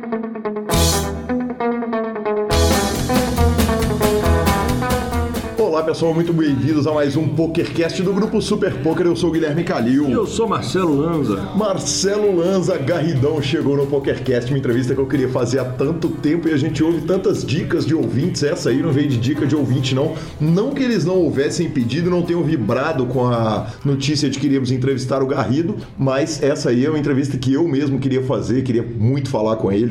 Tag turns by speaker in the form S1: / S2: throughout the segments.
S1: thank you pessoal, muito bem-vindos a mais um PokerCast do Grupo Super Poker. Eu sou o Guilherme Calil.
S2: Eu sou Marcelo Lanza.
S1: Marcelo Lanza, Garridão, chegou no PokerCast, uma entrevista que eu queria fazer há tanto tempo e a gente ouve tantas dicas de ouvintes. Essa aí não veio de dica de ouvinte, não. Não que eles não houvessem pedido, não tenham vibrado com a notícia de que iríamos entrevistar o Garrido, mas essa aí é uma entrevista que eu mesmo queria fazer, queria muito falar com ele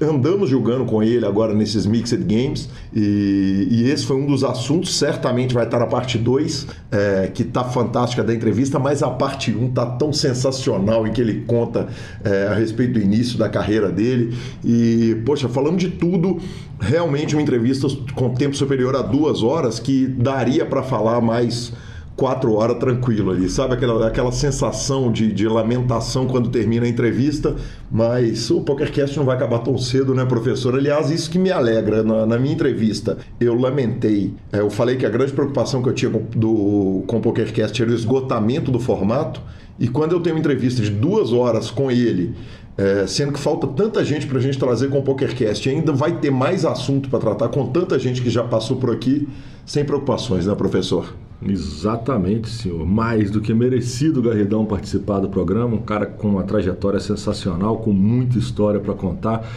S1: andamos jogando com ele agora nesses Mixed Games e, e, esse foi um dos assuntos, certamente vai estar na parte 2, é, que tá fantástica da entrevista, mas a parte 1 um tá tão sensacional em que ele conta é, a respeito do início da carreira dele. E, poxa, falando de tudo, realmente uma entrevista com tempo superior a duas horas que daria para falar mais quatro horas tranquilo ali, sabe? Aquela, aquela sensação de, de lamentação quando termina a entrevista, mas o PokerCast não vai acabar tão cedo, né, professor? Aliás, isso que me alegra. Na, na minha entrevista, eu lamentei, é, eu falei que a grande preocupação que eu tinha com, do, com o PokerCast era o esgotamento do formato, e quando eu tenho uma entrevista de duas horas com ele, é, sendo que falta tanta gente para a gente trazer com o PokerCast, ainda vai ter mais assunto para tratar com tanta gente que já passou por aqui, sem preocupações, né, professor?
S2: Exatamente, senhor. Mais do que merecido Garridão participar do programa. Um cara com uma trajetória sensacional, com muita história para contar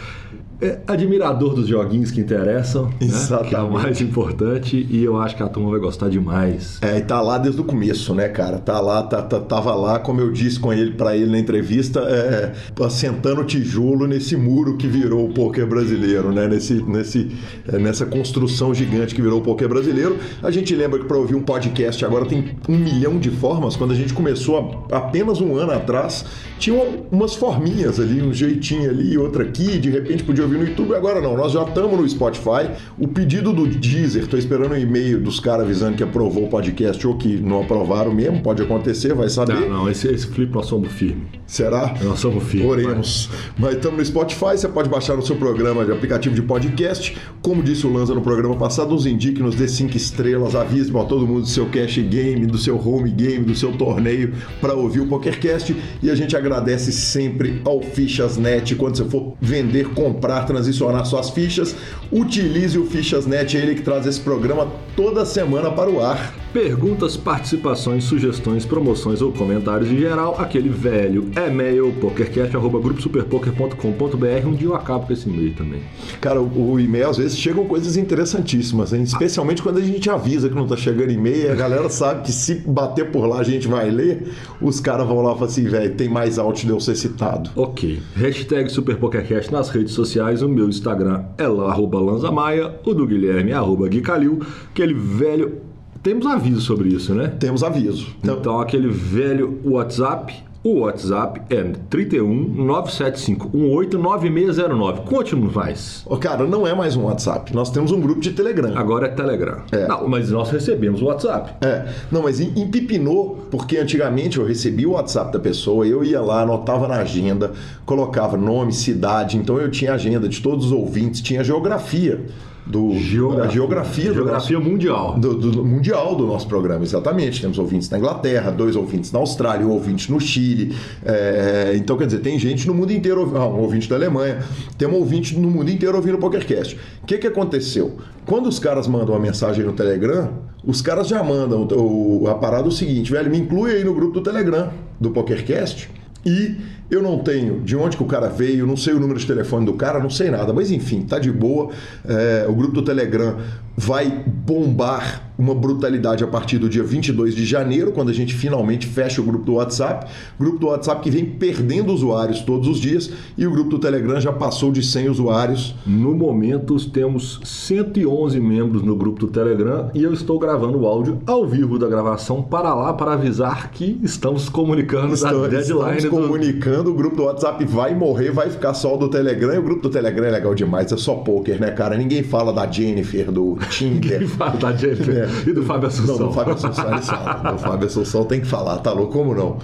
S2: é, admirador dos joguinhos que interessam, Exatamente. Né? que é o mais importante, e eu acho que a turma vai gostar demais.
S1: É, e tá lá desde o começo, né, cara? Tá lá, tá, tá tava lá, como eu disse com ele para ele na entrevista, é, assentando tijolo nesse muro que virou o poker brasileiro, né? Nesse, nesse, é, nessa construção gigante que virou o poker brasileiro. A gente lembra que para ouvir um podcast agora tem um milhão de formas. Quando a gente começou apenas um ano atrás, tinha umas forminhas ali, um jeitinho ali, outra aqui, de repente podia ouvir no YouTube. Agora não, nós já estamos no Spotify. O pedido do Deezer, estou esperando um e-mail dos caras avisando que aprovou o podcast ou que não aprovaram mesmo, pode acontecer, vai saber.
S2: Não, não, esse, esse flip nós somos firmes.
S1: Será?
S2: Nós somos firmes.
S1: Oremos. Mas estamos no Spotify, você pode baixar no seu programa de aplicativo de podcast. Como disse o Lanza no programa passado, nos indique, nos dê cinco estrelas, avise para todo mundo do seu cash game, do seu home game, do seu torneio para ouvir o PokerCast e a gente agradece sempre ao Fichas.net. Quando você for vender, comprar, transicionar suas fichas, utilize o Fichas.net, é ele que traz esse programa toda semana para o ar.
S2: Perguntas, participações, sugestões, promoções ou comentários em geral, aquele velho e-mail pokercast.gruposuperpoker.com.br. Um dia eu acabo com esse e-mail também.
S1: Cara, o, o e-mail às vezes chegam coisas interessantíssimas, hein? especialmente quando a gente avisa que não está chegando e-mail, a galera sabe que se bater por lá a gente vai ler, os caras vão lá e falam assim, velho, tem mais out de eu ser citado.
S2: Ok. Hashtag SuperPokerCast nas redes sociais, o meu Instagram é lá, arroba Lanzamaia, o do Guilherme é arroba Gui Calil, aquele velho temos aviso sobre isso, né?
S1: Temos aviso.
S2: Então, então aquele velho WhatsApp o WhatsApp é 31 975 189609. Conte-nos mais.
S1: Oh, cara, não é mais um WhatsApp. Nós temos um grupo de Telegram.
S2: Agora é Telegram. É. Não, mas nós recebemos o WhatsApp.
S1: É. Não, mas empipinou, porque antigamente eu recebia o WhatsApp da pessoa, eu ia lá, anotava na agenda, colocava nome, cidade, então eu tinha agenda de todos os ouvintes, tinha geografia do
S2: geografia, geografia,
S1: geografia
S2: do mundial.
S1: Do, do, mundial do nosso programa, exatamente. Temos ouvintes na Inglaterra, dois ouvintes na Austrália, um ouvinte no Chile. É, então, quer dizer, tem gente no mundo inteiro, ah, um ouvinte da Alemanha, tem um ouvinte no mundo inteiro ouvindo o PokerCast. O que, que aconteceu? Quando os caras mandam uma mensagem no Telegram, os caras já mandam o, a parada é o seguinte, velho, me inclui aí no grupo do Telegram do PokerCast e eu não tenho de onde que o cara veio, não sei o número de telefone do cara, não sei nada, mas enfim, tá de boa. É, o grupo do Telegram vai bombar uma brutalidade a partir do dia 22 de janeiro, quando a gente finalmente fecha o grupo do WhatsApp. Grupo do WhatsApp que vem perdendo usuários todos os dias e o grupo do Telegram já passou de 100 usuários.
S2: No momento temos 111 membros no grupo do Telegram e eu estou gravando o áudio ao vivo da gravação para lá para avisar que estamos comunicando
S1: estamos, a deadline. Estamos do... comunicando, o grupo do WhatsApp vai morrer, vai ficar só o do Telegram e o grupo do Telegram é legal demais, é só poker, né, cara? Ninguém fala da Jennifer, do Tinder.
S2: Ninguém fala da Jennifer. É. E do Fábio Assunção.
S1: Não, do Fábio Assunção ele fala. Do Fábio Assunção tem que falar, tá louco? Como não?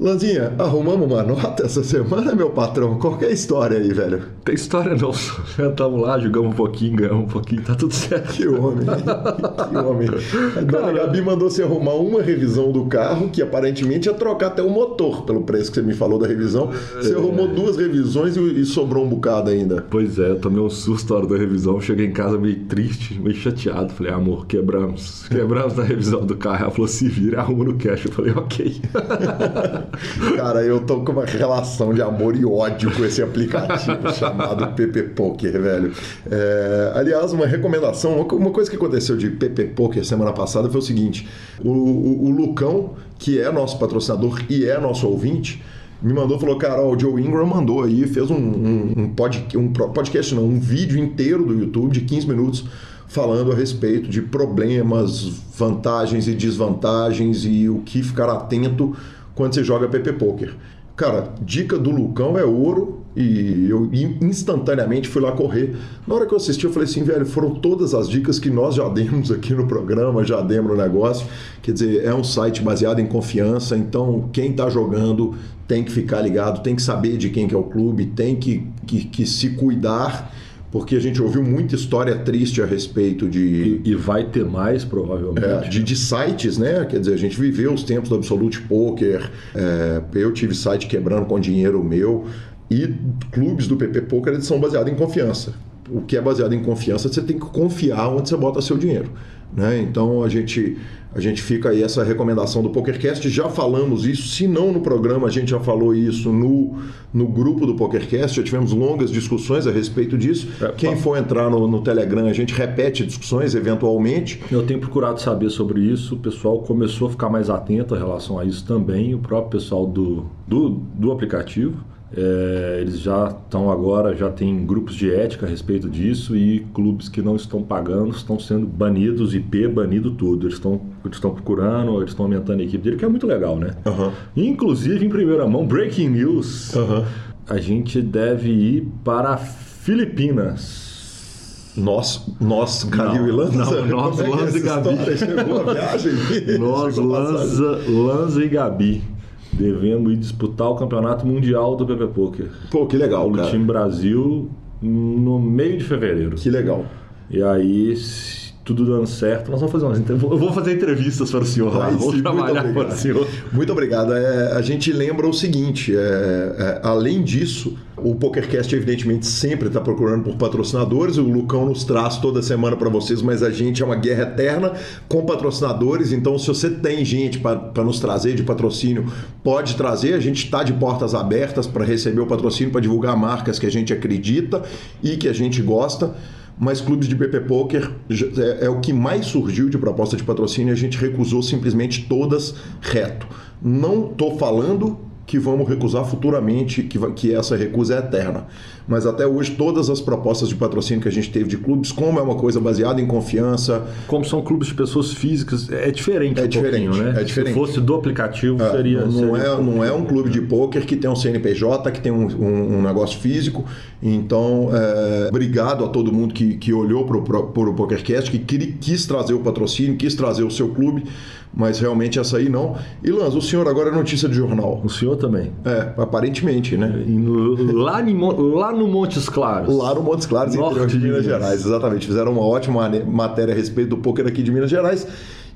S1: Lanzinha, arrumamos uma nota essa semana, meu patrão? Qual é a história aí, velho?
S2: Tem história não, sentamos lá, jogamos um pouquinho, ganhamos um pouquinho, tá tudo certo.
S1: Que homem, que homem. A dona Gabi mandou você arrumar uma revisão do carro, que aparentemente ia trocar até o motor, pelo preço que você me falou da revisão. Você arrumou duas revisões e, e sobrou um bocado ainda.
S2: Pois é, eu tomei um susto na hora da revisão, cheguei em casa meio triste, meio chateado. Falei, amor, quebramos, quebramos na revisão do carro. Ela falou, se vira, arruma no cash. Eu falei, ok.
S1: Cara, eu tô com uma relação de amor e ódio com esse aplicativo chamado PP Poker, velho. É, aliás, uma recomendação, uma coisa que aconteceu de PP Poker semana passada foi o seguinte: o, o, o Lucão, que é nosso patrocinador e é nosso ouvinte, me mandou, falou, cara, ó, o Joe Ingram mandou aí, fez um, um, um, pod, um podcast, não, um vídeo inteiro do YouTube de 15 minutos falando a respeito de problemas, vantagens e desvantagens e o que ficar atento quando você joga PP Poker. Cara, dica do Lucão é ouro e eu instantaneamente fui lá correr. Na hora que eu assisti, eu falei assim, velho, foram todas as dicas que nós já demos aqui no programa, já demos no negócio. Quer dizer, é um site baseado em confiança, então quem está jogando tem que ficar ligado, tem que saber de quem que é o clube, tem que, que, que se cuidar porque a gente ouviu muita história triste a respeito de.
S2: E, e vai ter mais, provavelmente.
S1: É, de, de, sites, né? Quer dizer, a gente viveu os tempos do Absolute Poker, é, eu tive site quebrando com dinheiro meu, e clubes do PP Poker eles são baseados em confiança. O que é baseado em confiança, você tem que confiar onde você bota seu dinheiro. Né? Então a gente, a gente fica aí essa recomendação do PokerCast. Já falamos isso, se não no programa, a gente já falou isso no, no grupo do PokerCast. Já tivemos longas discussões a respeito disso. É, Quem for entrar no, no Telegram, a gente repete discussões eventualmente.
S2: Eu tenho procurado saber sobre isso. O pessoal começou a ficar mais atento em relação a isso também. O próprio pessoal do, do, do aplicativo. É, eles já estão agora, já tem grupos de ética a respeito disso e clubes que não estão pagando estão sendo banidos, IP banido tudo. Eles estão eles procurando, eles estão aumentando a equipe dele, que é muito legal, né? Uhum. Inclusive, em primeira mão, breaking news, uhum. a gente deve ir para Filipinas.
S1: Nós, nós, Calil e Lanza?
S2: Não, nós, é Lanza é e Gabi.
S1: Chegou a viagem?
S2: nós, Lanza, Lanza e Gabi devemos ir disputar o campeonato mundial do PP Poker.
S1: Pô, que legal,
S2: o
S1: cara.
S2: time Brasil no meio de fevereiro.
S1: Que legal.
S2: E aí, tudo dando certo, nós vamos fazer umas entrevistas. Eu vou fazer entrevistas para o senhor lá, vou sim, trabalhar para o senhor.
S1: Muito obrigado. É, a gente lembra o seguinte: é, é, além disso, o PokerCast, evidentemente, sempre está procurando por patrocinadores. O Lucão nos traz toda semana para vocês, mas a gente é uma guerra eterna com patrocinadores. Então, se você tem gente para nos trazer de patrocínio, pode trazer. A gente está de portas abertas para receber o patrocínio, para divulgar marcas que a gente acredita e que a gente gosta mas clubes de BP Poker é, é, o que mais surgiu de proposta de patrocínio e a gente recusou simplesmente todas reto. Não estou falando que vamos recusar futuramente, que, que essa recusa é eterna. Mas até hoje, todas as propostas de patrocínio que a gente teve de clubes, como é uma coisa baseada em confiança.
S2: Como são clubes de pessoas físicas, é diferente.
S1: É um diferente, né?
S2: É
S1: diferente.
S2: Se fosse do aplicativo, é, seria.
S1: Não,
S2: seria...
S1: É, não é um clube de pôquer que tem um CNPJ, que tem um, um, um negócio físico. Então, é, obrigado a todo mundo que, que olhou para o PokerCast, que quis trazer o patrocínio, quis trazer o seu clube mas realmente essa aí não. E Lanz, o senhor agora é notícia de jornal.
S2: O senhor também?
S1: É, aparentemente, né?
S2: Lá, lá, no Montes Claros.
S1: Lá no Montes Claros, interior de Minas Gerais, exatamente. Fizeram uma ótima matéria a respeito do poker aqui de Minas Gerais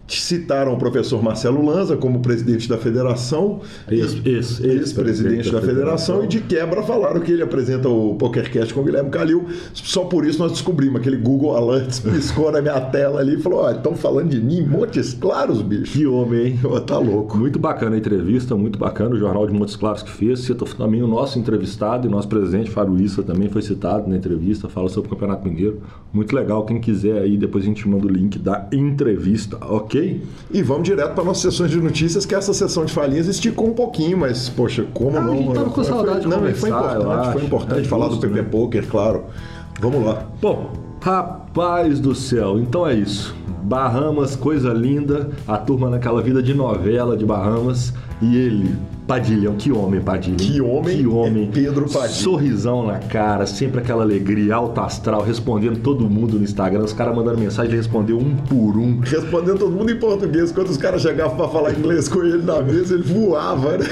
S1: citaram o professor Marcelo Lanza como presidente da federação, ex-presidente da, da federação, e de quebra falaram que ele apresenta o PokerCast com o Guilherme Calil. Só por isso nós descobrimos aquele Google Alerts piscou na minha tela ali e falou: Ó, oh, estão falando de mim, Montes Claros, bicho.
S2: Que homem, hein?
S1: Oh, tá louco.
S2: Muito bacana a entrevista, muito bacana o Jornal de Montes Claros que fez. Cita também o nosso entrevistado e nosso presidente, Issa, também foi citado na entrevista, fala sobre o Campeonato Mineiro. Muito legal, quem quiser aí, depois a gente manda o link da entrevista, ok?
S1: E vamos direto para nossas sessões de notícias, que essa sessão de falinhas esticou um pouquinho, mas, poxa, como
S2: ah,
S1: não? A
S2: gente tava com saudade foi, de não,
S1: foi importante, foi importante é falar justo, do PP né? Poker, claro. Vamos lá.
S2: Bom, rapaz do céu, então é isso. Bahamas, coisa linda, a turma naquela vida de novela de Bahamas e ele, Padilhão, que homem, Padilha.
S1: Que homem,
S2: que homem.
S1: É Pedro Padilha.
S2: Sorrisão na cara, sempre aquela alegria, alto astral, respondendo todo mundo no Instagram. Os caras mandando mensagem, ele respondeu um por um.
S1: Respondendo todo mundo em português. Quando os caras chegavam pra falar inglês com ele na mesa, ele voava, né?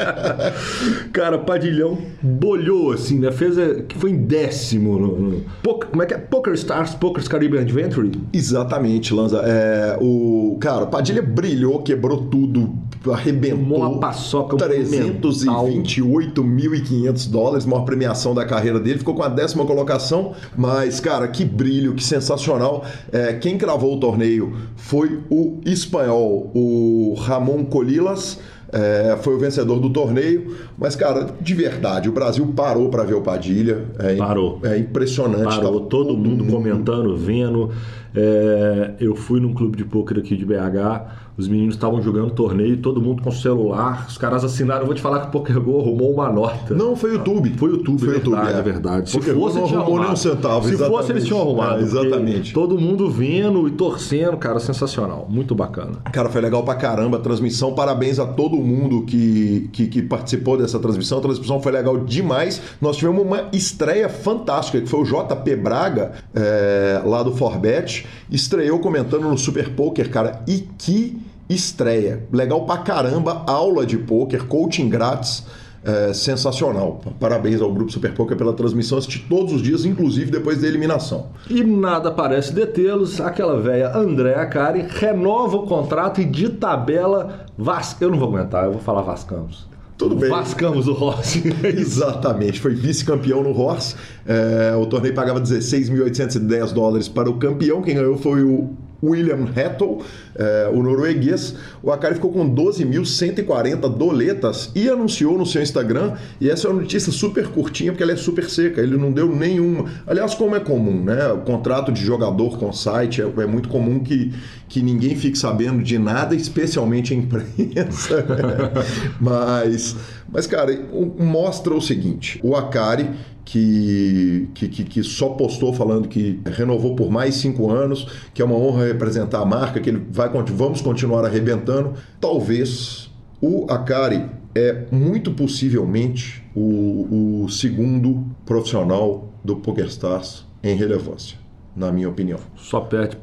S2: cara, Padilhão bolhou, assim, né? Fez, é, que foi em décimo no, no, como é que é? Poker Stars, Poker Caribbean Adventure?
S1: Exatamente, Lanza. É, o, cara, Padilha brilhou, quebrou tudo, arrebentou.
S2: Uma paçoca
S1: 328.500 dólares, maior premiação da carreira dele. Ficou com a décima colocação, mas, cara, que brilho, que sensacional. É, quem cravou o torneio foi o espanhol, o Ramon Colilas. É, foi o vencedor do torneio, mas cara, de verdade, o Brasil parou para ver o Padilha. É,
S2: parou.
S1: É impressionante.
S2: Parou, todo, mundo comentando, vendo. É, eu fui num clube de pôquer aqui de BH os meninos estavam jogando torneio, todo mundo com celular, os caras assinaram. Vou te falar que o PokerGo arrumou uma nota.
S1: Não, foi o YouTube.
S2: Foi o YouTube, foi verdade, YouTube, é. é verdade.
S1: Se fosse, não arrumou nem um centavo.
S2: Se exatamente. fosse, eles tinham arrumado.
S1: É, exatamente.
S2: Todo mundo vendo e torcendo, cara, sensacional. Muito bacana.
S1: Cara, foi legal pra caramba a transmissão. Parabéns a todo mundo que, que, que participou dessa transmissão. A transmissão foi legal demais. Nós tivemos uma estreia fantástica, que foi o JP Braga, é, lá do Forbet. Estreou comentando no Super Poker, cara. E que estreia. Legal pra caramba, aula de poker, coaching grátis. É, sensacional. Parabéns ao Grupo Super Poker pela transmissão. Assisti todos os dias, inclusive depois da eliminação.
S2: E nada parece detê-los. Aquela velha André Acari renova o contrato e de tabela. Vas... Eu não vou aguentar, eu vou falar Vascamos.
S1: Tudo bem.
S2: Vascamos o Rossi.
S1: Exatamente. Foi vice-campeão no Rossi. É, o torneio pagava 16.810 dólares para o campeão. Quem ganhou foi o William Hattel, é, o norueguês. O Akari ficou com 12.140 doletas e anunciou no seu Instagram. E essa é uma notícia super curtinha, porque ela é super seca. Ele não deu nenhuma. Aliás, como é comum, né? O contrato de jogador com site é, é muito comum que, que ninguém fique sabendo de nada, especialmente a imprensa. mas, mas, cara, mostra o seguinte: o Akari que, que, que, só postou falando que renovou por mais cinco anos, que é uma honra representar a marca, que ele vai vamos continuar arrebentando. Talvez o Akari é muito possivelmente o, o segundo profissional do PokerStars em relevância na minha opinião.
S2: Só perde.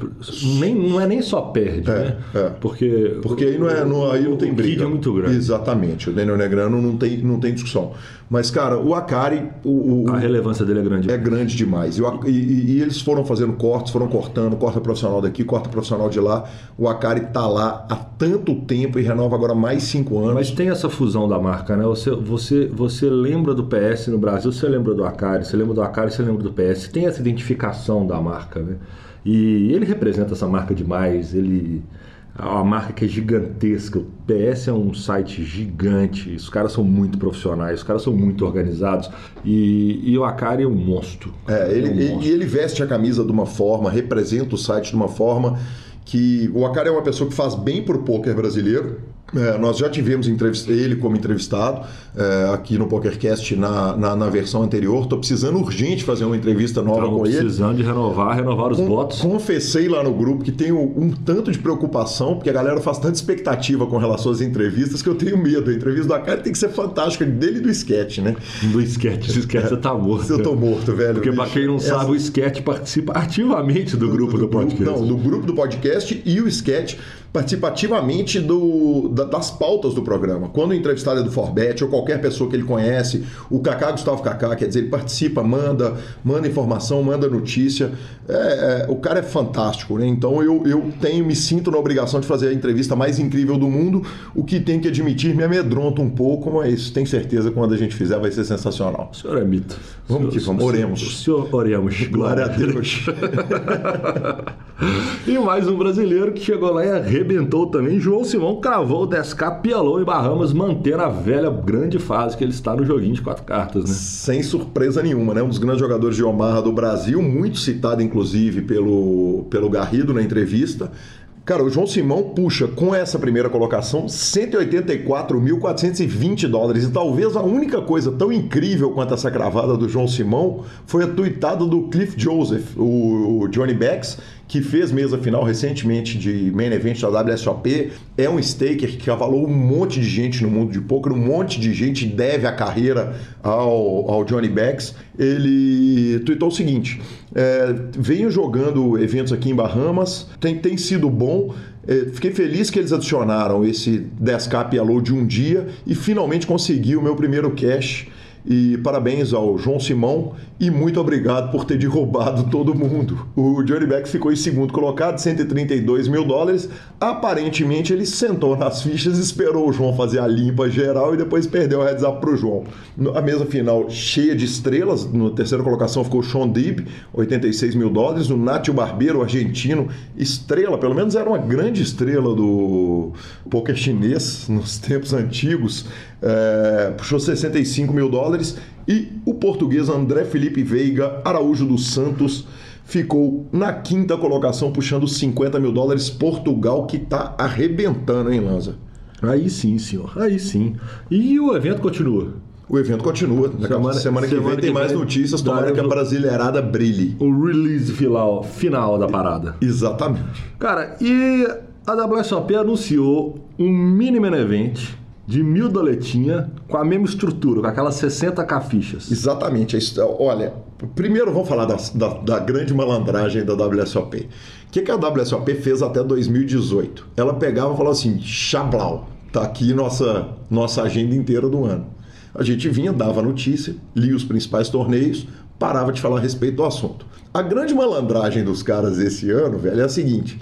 S2: Nem, não é nem só perde,
S1: é,
S2: né?
S1: É.
S2: Porque,
S1: Porque aí não, é, não, aí não tem briga.
S2: é muito grande.
S1: Exatamente. O Daniel Negrano não tem, não tem discussão. Mas, cara, o Akari. O,
S2: o, a relevância dele é grande.
S1: É grande demais. E, e, e, eles foram fazendo cortes, foram cortando, corta profissional daqui, corta profissional de lá. O Akari tá lá há tanto tempo e renova agora mais cinco anos.
S2: Mas tem essa fusão da marca, né? Você, você, você lembra do PS no Brasil, você lembra do Akari, você lembra do Akari, você lembra do PS. Tem essa identificação da marca, né? E ele representa essa marca demais. Ele é uma marca que é gigantesca. O PS é um site gigante. Os caras são muito profissionais, os caras são muito organizados. E, e o Akari é um monstro.
S1: É, ele, é um monstro. E ele veste a camisa de uma forma, representa o site de uma forma que o Akari é uma pessoa que faz bem para o poker brasileiro. É, nós já tivemos ele como entrevistado é, aqui no PokerCast na, na, na versão anterior. Estou precisando urgente fazer uma entrevista nova com
S2: ele. precisando de renovar, renovar os votos.
S1: Confessei lá no grupo que tenho um tanto de preocupação, porque a galera faz tanta expectativa com relação às entrevistas que eu tenho medo. A entrevista do Akari tem que ser fantástica, dele e do sketch, né?
S2: Do sketch, o sketch você tá morto.
S1: Eu tô morto, velho.
S2: Porque para quem não Essa... sabe, o sketch participa ativamente do, do grupo do, do podcast.
S1: Não, do grupo do podcast e o sketch participativamente do, da, das pautas do programa. Quando o entrevistado é do Forbet ou qualquer pessoa que ele conhece, o Kaká Gustavo Kaká, quer dizer, ele participa, manda, manda informação, manda notícia. É, é, o cara é fantástico, né? Então eu, eu tenho, me sinto na obrigação de fazer a entrevista mais incrível do mundo. O que tem que admitir me amedronta um pouco, mas tenho certeza que quando a gente fizer vai ser sensacional.
S2: O senhor é mito.
S1: Vamos
S2: que
S1: vamos, oremos.
S2: O senhor oremos.
S1: Glória a Deus.
S2: e mais um brasileiro que chegou lá e arrebentou também. João Simão cravou o 10k, pialou em Bahamas, mantendo a velha grande fase que ele está no joguinho de quatro cartas, né?
S1: Sem surpresa nenhuma, né? Um dos grandes jogadores de Omaha do Brasil, muito citado inclusive pelo, pelo Garrido na entrevista. Cara, o João Simão puxa com essa primeira colocação 184.420 dólares. E talvez a única coisa tão incrível quanto essa cravada do João Simão foi a tuitada do Cliff Joseph, o Johnny Becks, que fez mesa final recentemente de main event da WSOP, é um staker que avalou um monte de gente no mundo de poker, um monte de gente deve a carreira ao, ao Johnny Becks. Ele tweetou o seguinte: é, venho jogando eventos aqui em Bahamas, tem, tem sido bom. É, fiquei feliz que eles adicionaram esse 10k PLO de um dia e finalmente consegui o meu primeiro cash e parabéns ao João Simão e muito obrigado por ter derrubado todo mundo. O Johnny Beck ficou em segundo colocado, 132 mil dólares. Aparentemente ele sentou nas fichas, esperou o João fazer a limpa geral e depois perdeu o heads up para o João. A mesa final cheia de estrelas, na terceira colocação ficou o Sean Deeb, 86 mil dólares. O Nátio Barbeiro, argentino, estrela, pelo menos era uma grande estrela do poker chinês nos tempos antigos, é, puxou 65 mil dólares e o português André Felipe Veiga Araújo dos Santos ficou na quinta colocação, puxando 50 mil dólares. Portugal que está arrebentando, hein, Lanza?
S2: Aí sim, senhor. Aí sim. E o evento continua.
S1: O evento continua. Semana, semana que semana vem tem mais notícias. Tomara que a brasileirada brilhe.
S2: O release final, final da parada.
S1: Exatamente.
S2: Cara, e a WSOP anunciou um mini event de mil doletinha com a mesma estrutura, com aquelas 60 cafichas.
S1: Exatamente. Olha, primeiro vamos falar da, da, da grande malandragem da WSOP. O que, que a WSOP fez até 2018? Ela pegava e falava assim: Chablau, tá aqui nossa, nossa agenda inteira do ano. A gente vinha, dava notícia, lia os principais torneios, parava de falar a respeito do assunto. A grande malandragem dos caras esse ano, velho, é a seguinte: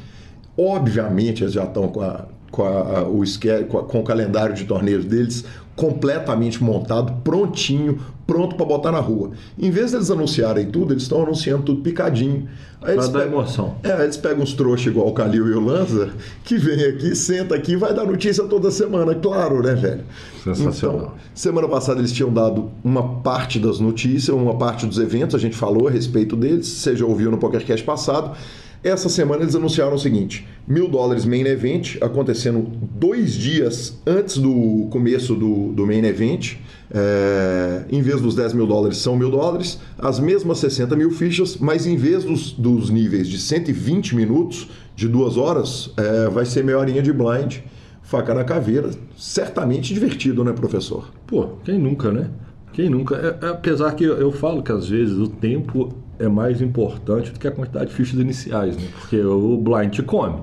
S1: obviamente eles já estão com a com, a, o, com, a, com o calendário de torneios deles completamente montado, prontinho, pronto para botar na rua. Em vez deles anunciarem tudo, eles estão anunciando tudo picadinho.
S2: Aí eles pegam, emoção.
S1: É, eles pegam uns trouxas igual o Calil e o Lanza, que vem aqui, senta aqui e vai dar notícia toda semana, claro, né, velho?
S2: Sensacional.
S1: Então, semana passada eles tinham dado uma parte das notícias, uma parte dos eventos, a gente falou a respeito deles, você já ouviu no PokerCast passado. Essa semana eles anunciaram o seguinte: mil dólares main event, acontecendo dois dias antes do começo do, do main event. É, em vez dos 10 mil dólares, são mil dólares, as mesmas 60 mil fichas, mas em vez dos, dos níveis de 120 minutos, de duas horas, é, vai ser meia horinha de blind, faca na caveira. Certamente divertido, né, professor?
S2: Pô, quem nunca, né? Quem nunca? É, apesar que eu, eu falo que às vezes o tempo é mais importante do que a quantidade de fichas iniciais, né? Porque o blind te come.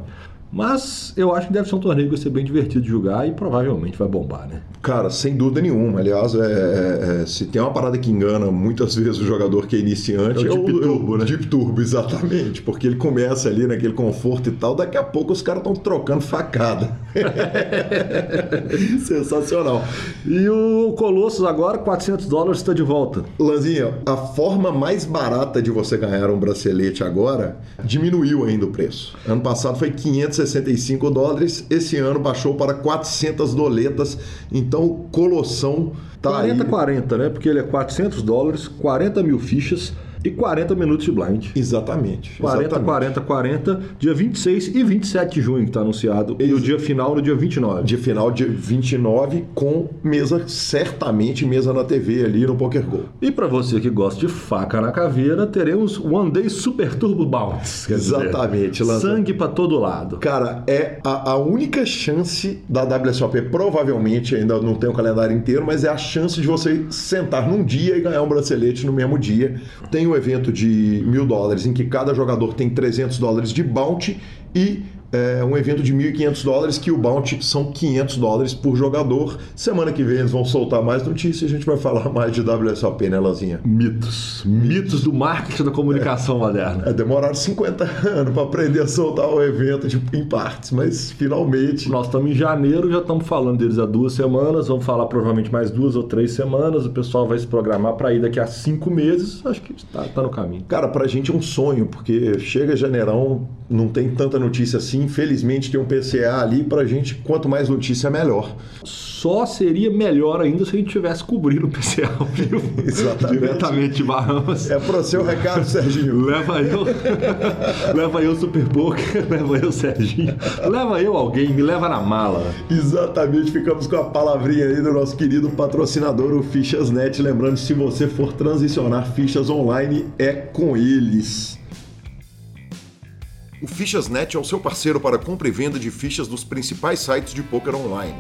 S2: Mas eu acho que deve ser um torneio que vai ser bem divertido de jogar e provavelmente vai bombar, né?
S1: Cara, sem dúvida nenhuma. Aliás, é, é, é, se tem uma parada que engana muitas vezes o jogador que é iniciante,
S2: é o Deep
S1: é o,
S2: Turbo, né?
S1: Deep Turbo, exatamente. Porque ele começa ali naquele conforto e tal, daqui a pouco os caras estão trocando facada. Sensacional.
S2: E o Colossus agora, 400 dólares, está de volta.
S1: Lanzinha, a forma mais barata de você ganhar um bracelete agora diminuiu ainda o preço. Ano passado foi 500 65 dólares. Esse ano baixou para 400 doletas. Então, Colossão tá
S2: 40 40, né? Porque ele é 400 dólares, 40 mil fichas e 40 minutos de blind.
S1: Exatamente.
S2: 40,
S1: exatamente.
S2: 40, 40, dia 26 e 27 de junho que está anunciado. Ex e o dia final no dia 29.
S1: Dia final, dia 29, com mesa, certamente mesa na TV ali no Poker Go.
S2: E para você que gosta de faca na caveira, teremos One Day Super Turbo Bounce.
S1: Exatamente.
S2: Dizer, sangue para todo lado.
S1: Cara, é a, a única chance da WSOP, provavelmente ainda não tem o calendário inteiro, mas é a chance de você sentar num dia e ganhar um bracelete no mesmo dia. Tem um evento de mil dólares em que cada jogador tem 300 dólares de bounty e é um evento de 1.500 dólares, que o bounty são 500 dólares por jogador. Semana que vem eles vão soltar mais notícias e a gente vai falar mais de WSOP, né, Lazinha?
S2: Mitos. Mitos do marketing da comunicação é. moderna.
S1: É, demoraram 50 anos para aprender a soltar o evento tipo, em partes, mas finalmente.
S2: Nós estamos em janeiro, já estamos falando deles há duas semanas, vamos falar provavelmente mais duas ou três semanas. O pessoal vai se programar para ir daqui a cinco meses. Acho que está tá no caminho.
S1: Cara, para a gente é um sonho, porque chega janeirão, não tem tanta notícia assim infelizmente tem um PCA ali para a gente, quanto mais notícia, melhor.
S2: Só seria melhor ainda se a gente tivesse cobrindo o PCA ao vivo.
S1: Exatamente.
S2: Diretamente de Bahamas.
S1: É pro seu recado, Serginho.
S2: leva eu. leva eu Super Poker, leva eu Serginho. Leva eu alguém, me leva na mala.
S1: Exatamente, ficamos com a palavrinha aí do nosso querido patrocinador, o Fichas.net. Lembrando, se você for transicionar fichas online, é com eles. O Fichasnet é o seu parceiro para compra e venda de fichas dos principais sites de poker online.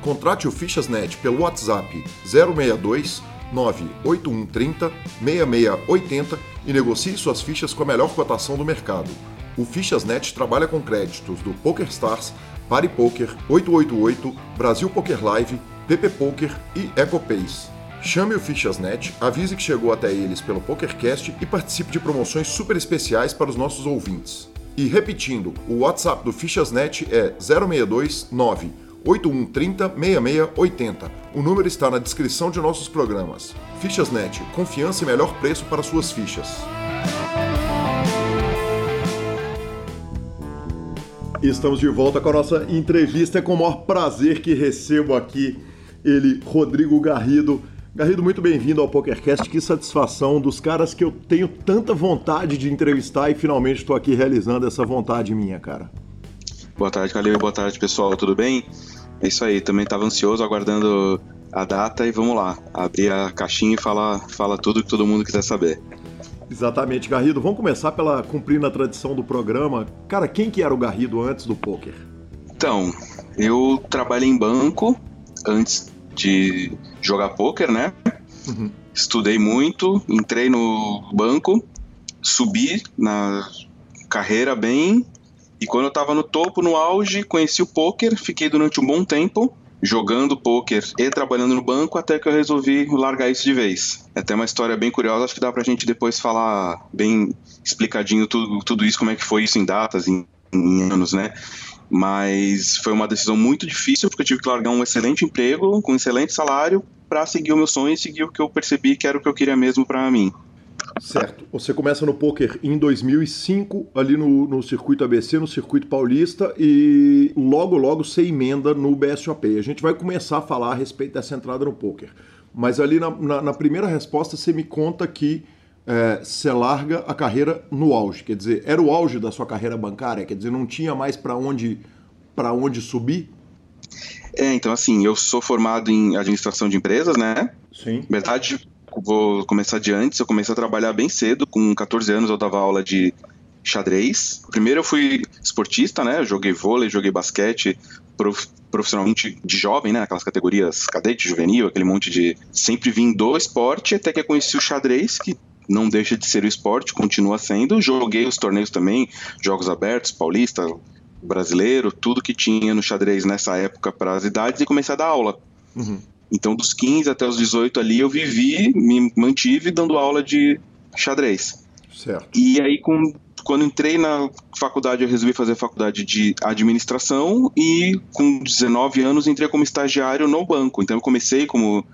S1: Contrate o Fichasnet pelo WhatsApp 062 98130 6680 e negocie suas fichas com a melhor cotação do mercado. O Fichasnet trabalha com créditos do PokerStars, PariPoker, 888, Brasil Poker Live, PP Poker e EcoPace. Chame o Fichasnet, avise que chegou até eles pelo PokerCast e participe de promoções super especiais para os nossos ouvintes. E repetindo, o WhatsApp do Fichasnet é 062 9 8130 6680. O número está na descrição de nossos programas. Fichasnet, confiança e melhor preço para suas fichas. Estamos de volta com a nossa entrevista. É com o maior prazer que recebo aqui ele, Rodrigo Garrido. Garrido, muito bem-vindo ao PokerCast. Que satisfação dos caras que eu tenho tanta vontade de entrevistar e finalmente estou aqui realizando essa vontade minha, cara.
S3: Boa tarde, Calil. Boa tarde, pessoal. Tudo bem? É isso aí. Também estava ansioso, aguardando a data e vamos lá. Abrir a caixinha e falar fala tudo que todo mundo quiser saber.
S1: Exatamente, Garrido. Vamos começar pela cumprindo a tradição do programa. Cara, quem que era o Garrido antes do poker?
S3: Então, eu trabalhei em banco antes de jogar poker, né? Uhum. Estudei muito, entrei no banco, subi na carreira bem e quando eu tava no topo, no auge, conheci o poker, fiquei durante um bom tempo jogando poker e trabalhando no banco até que eu resolvi largar isso de vez. É até uma história bem curiosa, acho que dá pra gente depois falar bem explicadinho tudo, tudo isso, como é que foi isso em datas, em, em anos, né? Mas foi uma decisão muito difícil, porque eu tive que largar um excelente emprego, com um excelente salário, para seguir o meu sonho e seguir o que eu percebi que era o que eu queria mesmo para mim.
S1: Certo. Você começa no poker em 2005, ali no, no circuito ABC, no circuito paulista, e logo, logo você emenda no BSOP. A gente vai começar a falar a respeito dessa entrada no poker. Mas ali na, na, na primeira resposta você me conta que é, você larga a carreira no auge. Quer dizer, era o auge da sua carreira bancária? Quer dizer, não tinha mais para onde, onde subir?
S3: É, então assim, eu sou formado em administração de empresas, né?
S1: Sim.
S3: Verdade, vou começar de antes. Eu comecei a trabalhar bem cedo. Com 14 anos eu dava aula de xadrez. Primeiro eu fui esportista, né? Eu joguei vôlei, joguei basquete prof, profissionalmente de jovem, né? Aquelas categorias cadete, juvenil, aquele monte de... Sempre vim do esporte, até que eu conheci o xadrez, que não deixa de ser o esporte, continua sendo. Joguei os torneios também, jogos abertos, paulista, brasileiro, tudo que tinha no xadrez nessa época para as idades e comecei a dar aula. Uhum. Então, dos 15 até os 18 ali, eu vivi, me mantive dando aula de xadrez.
S1: Certo.
S3: E aí, com, quando entrei na faculdade, eu resolvi fazer faculdade de administração e com 19 anos entrei como estagiário no banco. Então, eu comecei como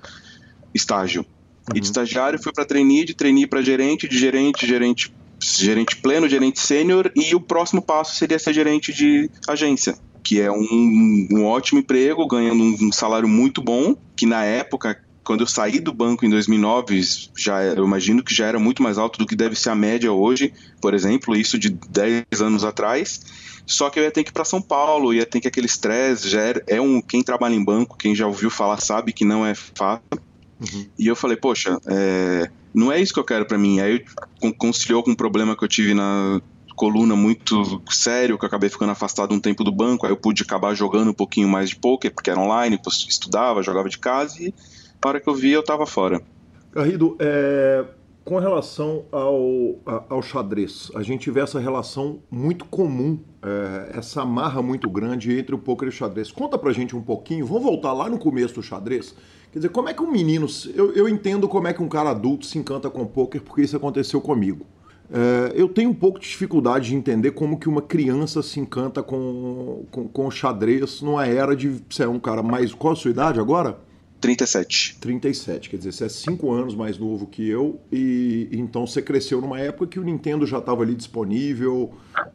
S3: estágio. Uhum. E de estagiário fui para trainee, de trainee para gerente, de gerente, gerente, gerente pleno, gerente sênior, e o próximo passo seria ser gerente de agência, que é um, um ótimo emprego, ganhando um salário muito bom, que na época quando eu saí do banco em 2009, já eu imagino que já era muito mais alto do que deve ser a média hoje, por exemplo, isso de 10 anos atrás. Só que eu ia ter que ir para São Paulo, ia ter que aquele estresse, já era, é um quem trabalha em banco, quem já ouviu falar sabe que não é fácil. Uhum. E eu falei, poxa, é, não é isso que eu quero para mim. Aí conciliou com um problema que eu tive na coluna muito sério, que eu acabei ficando afastado um tempo do banco, aí eu pude acabar jogando um pouquinho mais de poker, porque era online, estudava, jogava de casa, e na hora que eu vi, eu tava fora.
S1: Garrido, é, com relação ao, ao xadrez, a gente vê essa relação muito comum, é, essa amarra muito grande entre o poker e o xadrez. Conta pra gente um pouquinho, vamos voltar lá no começo do xadrez. Quer dizer, como é que um menino. Eu, eu entendo como é que um cara adulto se encanta com poker, porque isso aconteceu comigo. É, eu tenho um pouco de dificuldade de entender como que uma criança se encanta com, com, com xadrez numa era de. Você é um cara mais. Qual a sua idade agora?
S3: 37.
S1: 37, quer dizer, você é 5 anos mais novo que eu e então você cresceu numa época que o Nintendo já estava ali disponível,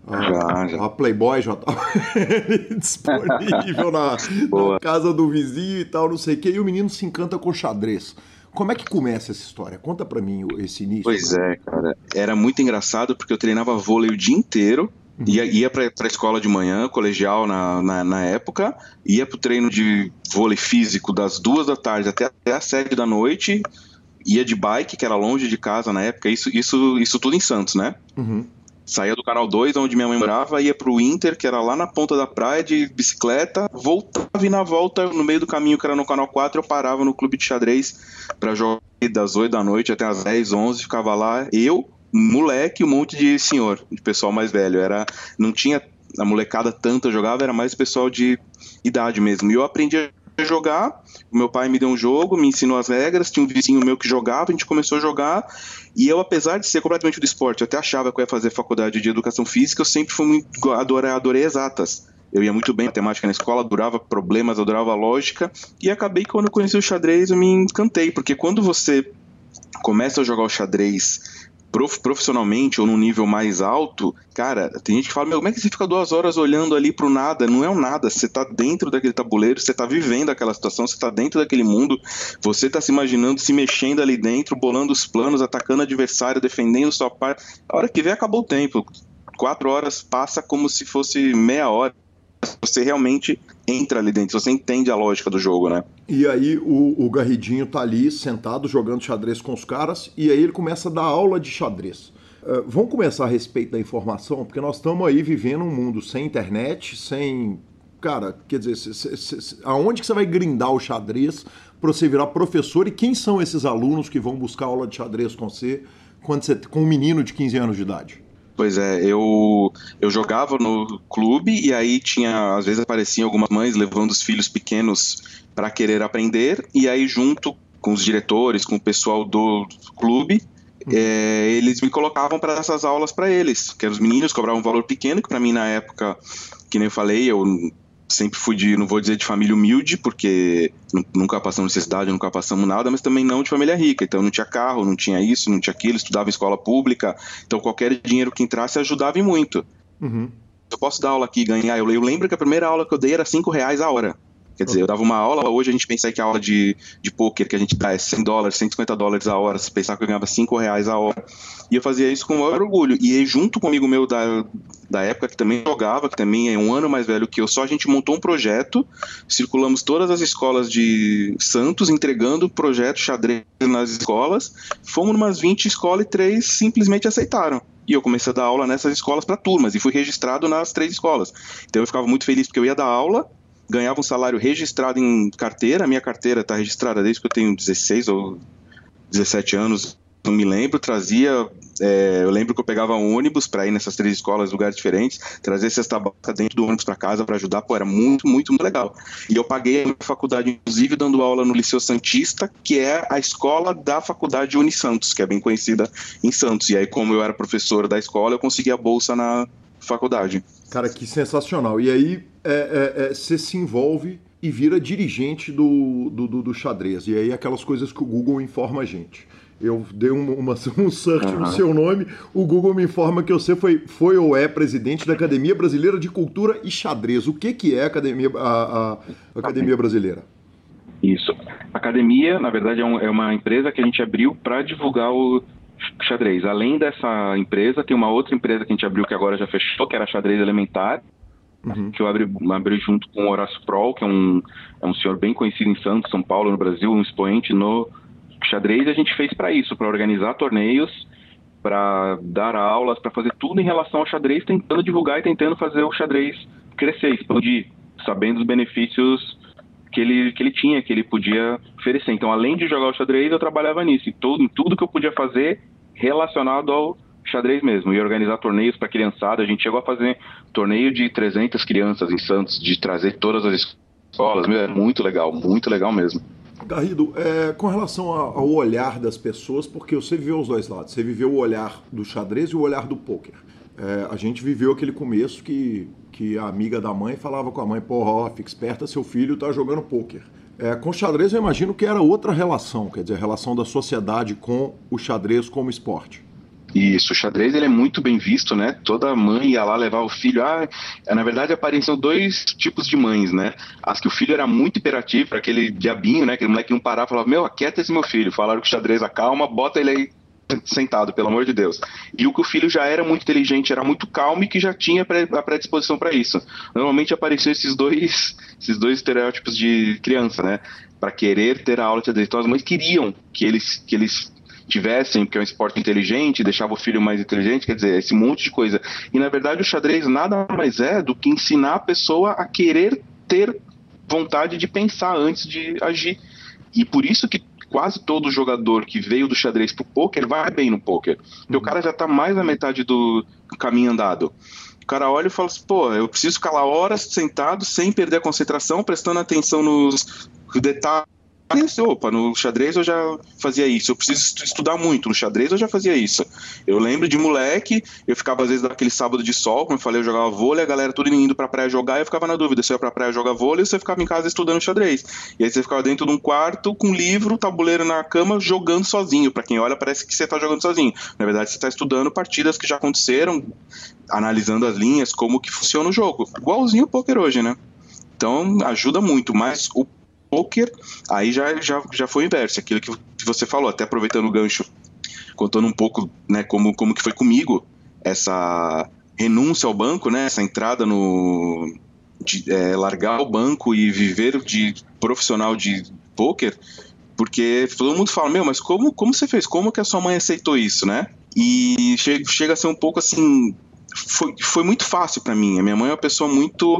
S1: a, já, já. a Playboy já estava disponível na, na, casa do vizinho e tal, não sei o que, e o menino se encanta com xadrez. Como é que começa essa história? Conta para mim esse início.
S3: Pois é, cara. Era muito engraçado porque eu treinava vôlei o dia inteiro. Ia, ia para a escola de manhã, colegial na, na, na época, ia para o treino de vôlei físico das duas da tarde até, até as sete da noite, ia de bike, que era longe de casa na época, isso, isso, isso tudo em Santos, né? Uhum. Saía do canal 2, onde minha mãe morava, ia pro Inter, que era lá na ponta da praia, de bicicleta, voltava e na volta, no meio do caminho, que era no canal 4, eu parava no clube de xadrez para jogar das 8 da noite até as 10, 11, ficava lá, eu, moleque, um monte de senhor, de pessoal mais velho. Era, não tinha a molecada tanta jogava, era mais pessoal de idade mesmo. E eu aprendi a jogar. Meu pai me deu um jogo, me ensinou as regras. Tinha um vizinho meu que jogava, a gente começou a jogar. E eu, apesar de ser completamente do esporte, eu até achava que eu ia fazer faculdade de educação física, eu sempre fui muito, adorei, adorei exatas. Eu ia muito bem em matemática na escola, adorava problemas, adorava lógica. E acabei quando eu conheci o xadrez, eu me encantei, porque quando você começa a jogar o xadrez profissionalmente ou num nível mais alto, cara, tem gente que fala, meu, como é que você fica duas horas olhando ali pro nada? Não é um nada, você tá dentro daquele tabuleiro, você tá vivendo aquela situação, você tá dentro daquele mundo, você tá se imaginando, se mexendo ali dentro, bolando os planos, atacando adversário, defendendo sua parte. A hora que vem, acabou o tempo. Quatro horas passa como se fosse meia hora você realmente entra ali dentro, você entende a lógica do jogo, né?
S1: E aí o, o Garridinho tá ali sentado jogando xadrez com os caras e aí ele começa a dar aula de xadrez. Uh, vamos começar a respeito da informação, porque nós estamos aí vivendo um mundo sem internet, sem. Cara, quer dizer, cê, cê, cê, aonde que você vai grindar o xadrez para você virar professor e quem são esses alunos que vão buscar aula de xadrez com você quando você com um menino de 15 anos de idade?
S3: Pois é, eu, eu jogava no clube e aí tinha, às vezes apareciam algumas mães levando os filhos pequenos para querer aprender, e aí junto com os diretores, com o pessoal do clube, é, eles me colocavam para essas aulas para eles, que os meninos cobravam um valor pequeno, que para mim na época, que nem eu falei, eu sempre fui de, não vou dizer de família humilde, porque nunca passamos necessidade, nunca passamos nada, mas também não de família rica. Então não tinha carro, não tinha isso, não tinha aquilo, estudava em escola pública. Então qualquer dinheiro que entrasse ajudava muito. Uhum. Eu posso dar aula aqui e ganhar. Eu, eu lembro que a primeira aula que eu dei era 5 reais a hora. Quer dizer, eu dava uma aula, hoje a gente pensa que a aula de, de poker que a gente dá é 100 dólares, 150 dólares a hora, se pensar que eu ganhava 5 reais a hora. E eu fazia isso com o maior orgulho. E junto comigo meu da, da época, que também jogava, que também é um ano mais velho que eu, só a gente montou um projeto, circulamos todas as escolas de Santos, entregando projeto xadrez nas escolas. Fomos umas 20 escolas e três simplesmente aceitaram. E eu comecei a dar aula nessas escolas para turmas e fui registrado nas três escolas. Então eu ficava muito feliz porque eu ia dar aula, ganhava um salário registrado em carteira. Minha carteira está registrada desde que eu tenho 16 ou 17 anos, não me lembro. Trazia, é, eu lembro que eu pegava um ônibus para ir nessas três escolas, lugares diferentes, trazer cesta básica dentro do ônibus para casa para ajudar. Pô, era muito, muito, muito legal. E eu paguei a minha faculdade, inclusive, dando aula no Liceu Santista, que é a escola da faculdade Unisantos, que é bem conhecida em Santos. E aí, como eu era professor da escola, eu consegui a bolsa na faculdade.
S1: Cara, que sensacional. E aí é, é, é, você se envolve e vira dirigente do, do, do, do, xadrez. E aí aquelas coisas que o Google informa a gente. Eu dei uma, uma um search uhum. no seu nome, o Google me informa que você foi, foi ou é presidente da Academia Brasileira de Cultura e Xadrez. O que, que é a Academia, a, a Academia Brasileira?
S3: Isso. A academia, na verdade, é, um, é uma empresa que a gente abriu para divulgar o, xadrez. Além dessa empresa, tem uma outra empresa que a gente abriu que agora já fechou, que era Xadrez Elementar, uhum. que eu abri, abri junto com o Horácio Prol, que é um, é um senhor bem conhecido em Santos, São Paulo, no Brasil, um expoente no xadrez. A gente fez para isso, para organizar torneios, para dar aulas, para fazer tudo em relação ao xadrez, tentando divulgar e tentando fazer o xadrez crescer, expandir, sabendo os benefícios que ele, que ele tinha, que ele podia oferecer. Então, além de jogar o xadrez, eu trabalhava nisso, em tudo, em tudo que eu podia fazer relacionado ao xadrez mesmo, e organizar torneios para criançada. A gente chegou a fazer torneio de 300 crianças em Santos, de trazer todas as escolas. Meu, é muito legal, muito legal mesmo.
S1: Garrido, é, com relação ao olhar das pessoas, porque você viveu os dois lados. Você viveu o olhar do xadrez e o olhar do pôquer. É, a gente viveu aquele começo que, que a amiga da mãe falava com a mãe, porra, ó, fica esperta, seu filho tá jogando pôquer. É, com xadrez eu imagino que era outra relação, quer dizer, a relação da sociedade com o xadrez como esporte.
S3: Isso, o xadrez ele é muito bem visto, né? Toda mãe ia lá levar o filho. Ah, na verdade apareciam dois tipos de mães, né? As que o filho era muito hiperativo, aquele diabinho, né? Aquele moleque não parava falava: Meu, aquieta esse meu filho. Falaram que o xadrez acalma, bota ele aí sentado, pelo amor de Deus. E o que o filho já era muito inteligente, era muito calmo e que já tinha a predisposição para isso. Normalmente apareciam esses dois, esses dois estereótipos de criança, né? Para querer ter a aula de xadrez. Então as mães queriam que eles, que eles tivessem, porque é um esporte inteligente, deixava o filho mais inteligente, quer dizer, esse monte de coisa. E na verdade o xadrez nada mais é do que ensinar a pessoa a querer ter vontade de pensar antes de agir. E por isso que quase todo jogador que veio do xadrez pro poker vai bem no poker. Porque uhum. o cara já tá mais na metade do caminho andado. O cara olha e fala assim, pô, eu preciso ficar lá horas sentado, sem perder a concentração, prestando atenção nos detalhes opa, no xadrez eu já fazia isso. Eu preciso estudar muito. No xadrez eu já fazia isso. Eu lembro de moleque, eu ficava às vezes naquele sábado de sol, como eu falei, eu jogava vôlei, a galera tudo indo pra praia jogar, e eu ficava na dúvida se eu ia pra praia jogar vôlei ou se eu ficava em casa estudando xadrez. E aí você ficava dentro de um quarto com livro, tabuleiro na cama, jogando sozinho. Para quem olha, parece que você tá jogando sozinho. Na verdade, você tá estudando partidas que já aconteceram, analisando as linhas, como que funciona o jogo. Igualzinho o poker hoje, né? Então ajuda muito, mas o poker, aí já, já, já foi o inverso, aquilo que você falou, até aproveitando o gancho, contando um pouco né, como, como que foi comigo essa renúncia ao banco, né, essa entrada no. De, é, largar o banco e viver de profissional de poker, porque todo mundo fala, meu, mas como, como você fez? Como que a sua mãe aceitou isso, né? E chega, chega a ser um pouco assim, foi, foi muito fácil para mim. A minha mãe é uma pessoa muito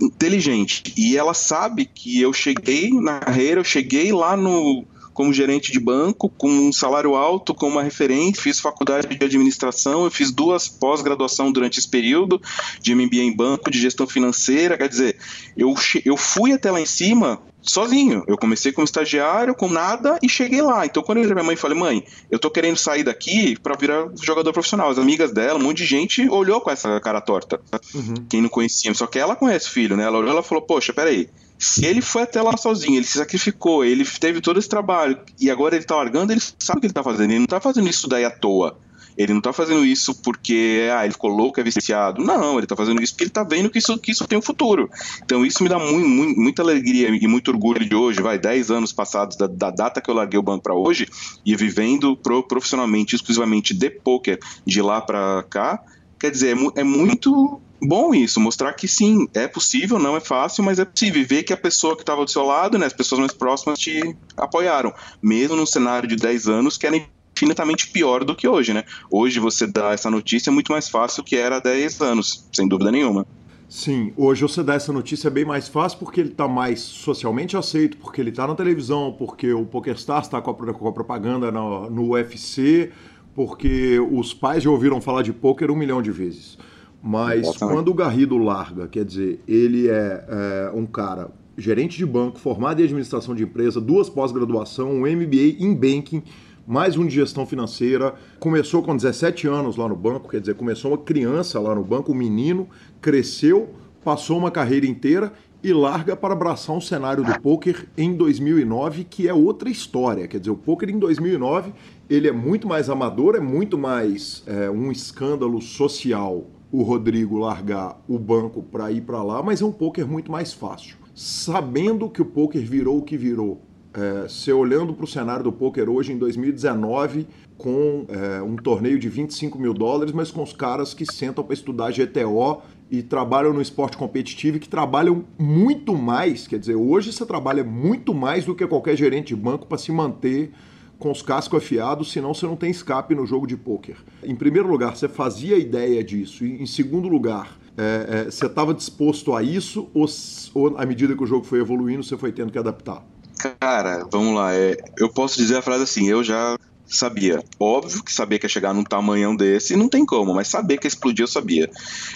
S3: inteligente e ela sabe que eu cheguei na carreira, eu cheguei lá no como gerente de banco, com um salário alto, com uma referência, fiz faculdade de administração, eu fiz duas pós-graduação durante esse período, de MBA em banco, de gestão financeira, quer dizer, eu, eu fui até lá em cima sozinho. Eu comecei como estagiário, com nada, e cheguei lá. Então, quando eu entrei minha mãe, falei, mãe, eu tô querendo sair daqui para virar jogador profissional. As amigas dela, um monte de gente olhou com essa cara torta. Uhum. Quem não conhecia, só que ela conhece o filho, né? Ela olhou e falou, poxa, peraí. Se ele foi até lá sozinho, ele se sacrificou, ele teve todo esse trabalho, e agora ele tá largando, ele sabe o que ele tá fazendo. Ele não tá fazendo isso daí à toa. Ele não tá fazendo isso porque ah, ele ficou louco, é viciado. Não, ele tá fazendo isso porque ele tá vendo que isso, que isso tem um futuro. Então isso me dá muito, muito, muita alegria e muito orgulho de hoje, vai, 10 anos passados da, da data que eu larguei o banco para hoje e vivendo pro, profissionalmente, exclusivamente de poker de lá para cá. Quer dizer, é, é muito bom isso, mostrar que sim, é possível, não é fácil, mas é possível. Ver que a pessoa que estava do seu lado, né, as pessoas mais próximas te apoiaram, mesmo num cenário de 10 anos que era infinitamente pior do que hoje, né? Hoje você dá essa notícia muito mais fácil que era há 10 anos, sem dúvida nenhuma.
S1: Sim, hoje você dá essa notícia bem mais fácil porque ele está mais socialmente aceito, porque ele está na televisão, porque o PokerStars está com, com, a propaganda no, no UFC, porque os pais já ouviram falar de poker um milhão de vezes. Mas Exatamente. quando o Garrido larga, quer dizer, ele é, é, um cara gerente de banco, formado em administração de empresa, duas pós-graduação, um MBA em banking, mais um de gestão financeira. Começou com 17 anos lá no banco, quer dizer, começou uma criança lá no banco, um menino, cresceu, passou uma carreira inteira e larga para abraçar um cenário do poker em 2009, que é outra história. Quer dizer, o poker em 2009 ele é muito mais amador, é muito mais é, um escândalo social o Rodrigo largar o banco para ir para lá, mas é um poker muito mais fácil. Sabendo que o poker virou o que virou é, você olhando para o cenário do poker hoje em 2019, com é, um torneio de 25 mil dólares, mas com os caras que sentam para estudar GTO e trabalham no esporte competitivo e que trabalham muito mais, quer dizer, hoje você trabalha muito mais do que qualquer gerente de banco para se manter com os cascos afiados, senão você não tem escape no jogo de pôquer. Em primeiro lugar, você fazia ideia disso. E, em segundo lugar, é, é, você estava disposto a isso ou, ou, à medida que o jogo foi evoluindo, você foi tendo que adaptar?
S3: Cara, vamos lá. É, eu posso dizer a frase assim: eu já sabia. Óbvio que sabia que ia chegar num tamanhão desse, não tem como, mas saber que ia explodir eu sabia.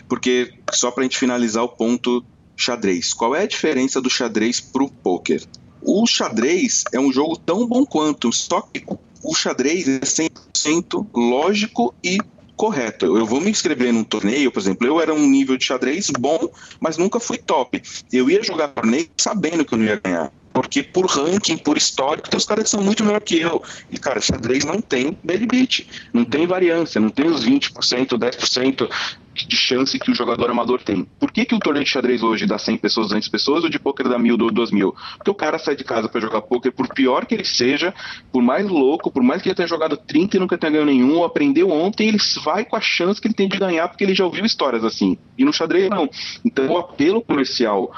S3: Porque, só pra gente finalizar o ponto xadrez, qual é a diferença do xadrez pro poker? O xadrez é um jogo tão bom quanto, só que o xadrez é 100% lógico e correto. Eu vou me inscrever num torneio, por exemplo, eu era um nível de xadrez bom, mas nunca fui top. Eu ia jogar torneio sabendo que eu não ia ganhar. Porque por ranking, por histórico, tem os caras que são muito melhor que eu. E, cara, xadrez não tem belly beat, não tem variância, não tem os 20%, 10% de chance que o jogador amador tem. Por que, que o torneio de xadrez hoje dá 100 pessoas, 200 pessoas, ou de pôquer dá 1000, 2000? Porque o cara sai de casa para jogar pôquer, por pior que ele seja, por mais louco, por mais que ele tenha jogado 30 e nunca tenha ganho nenhum, aprendeu ontem, ele vai com a chance que ele tem de ganhar, porque ele já ouviu histórias assim. E no xadrez não. Então o apelo comercial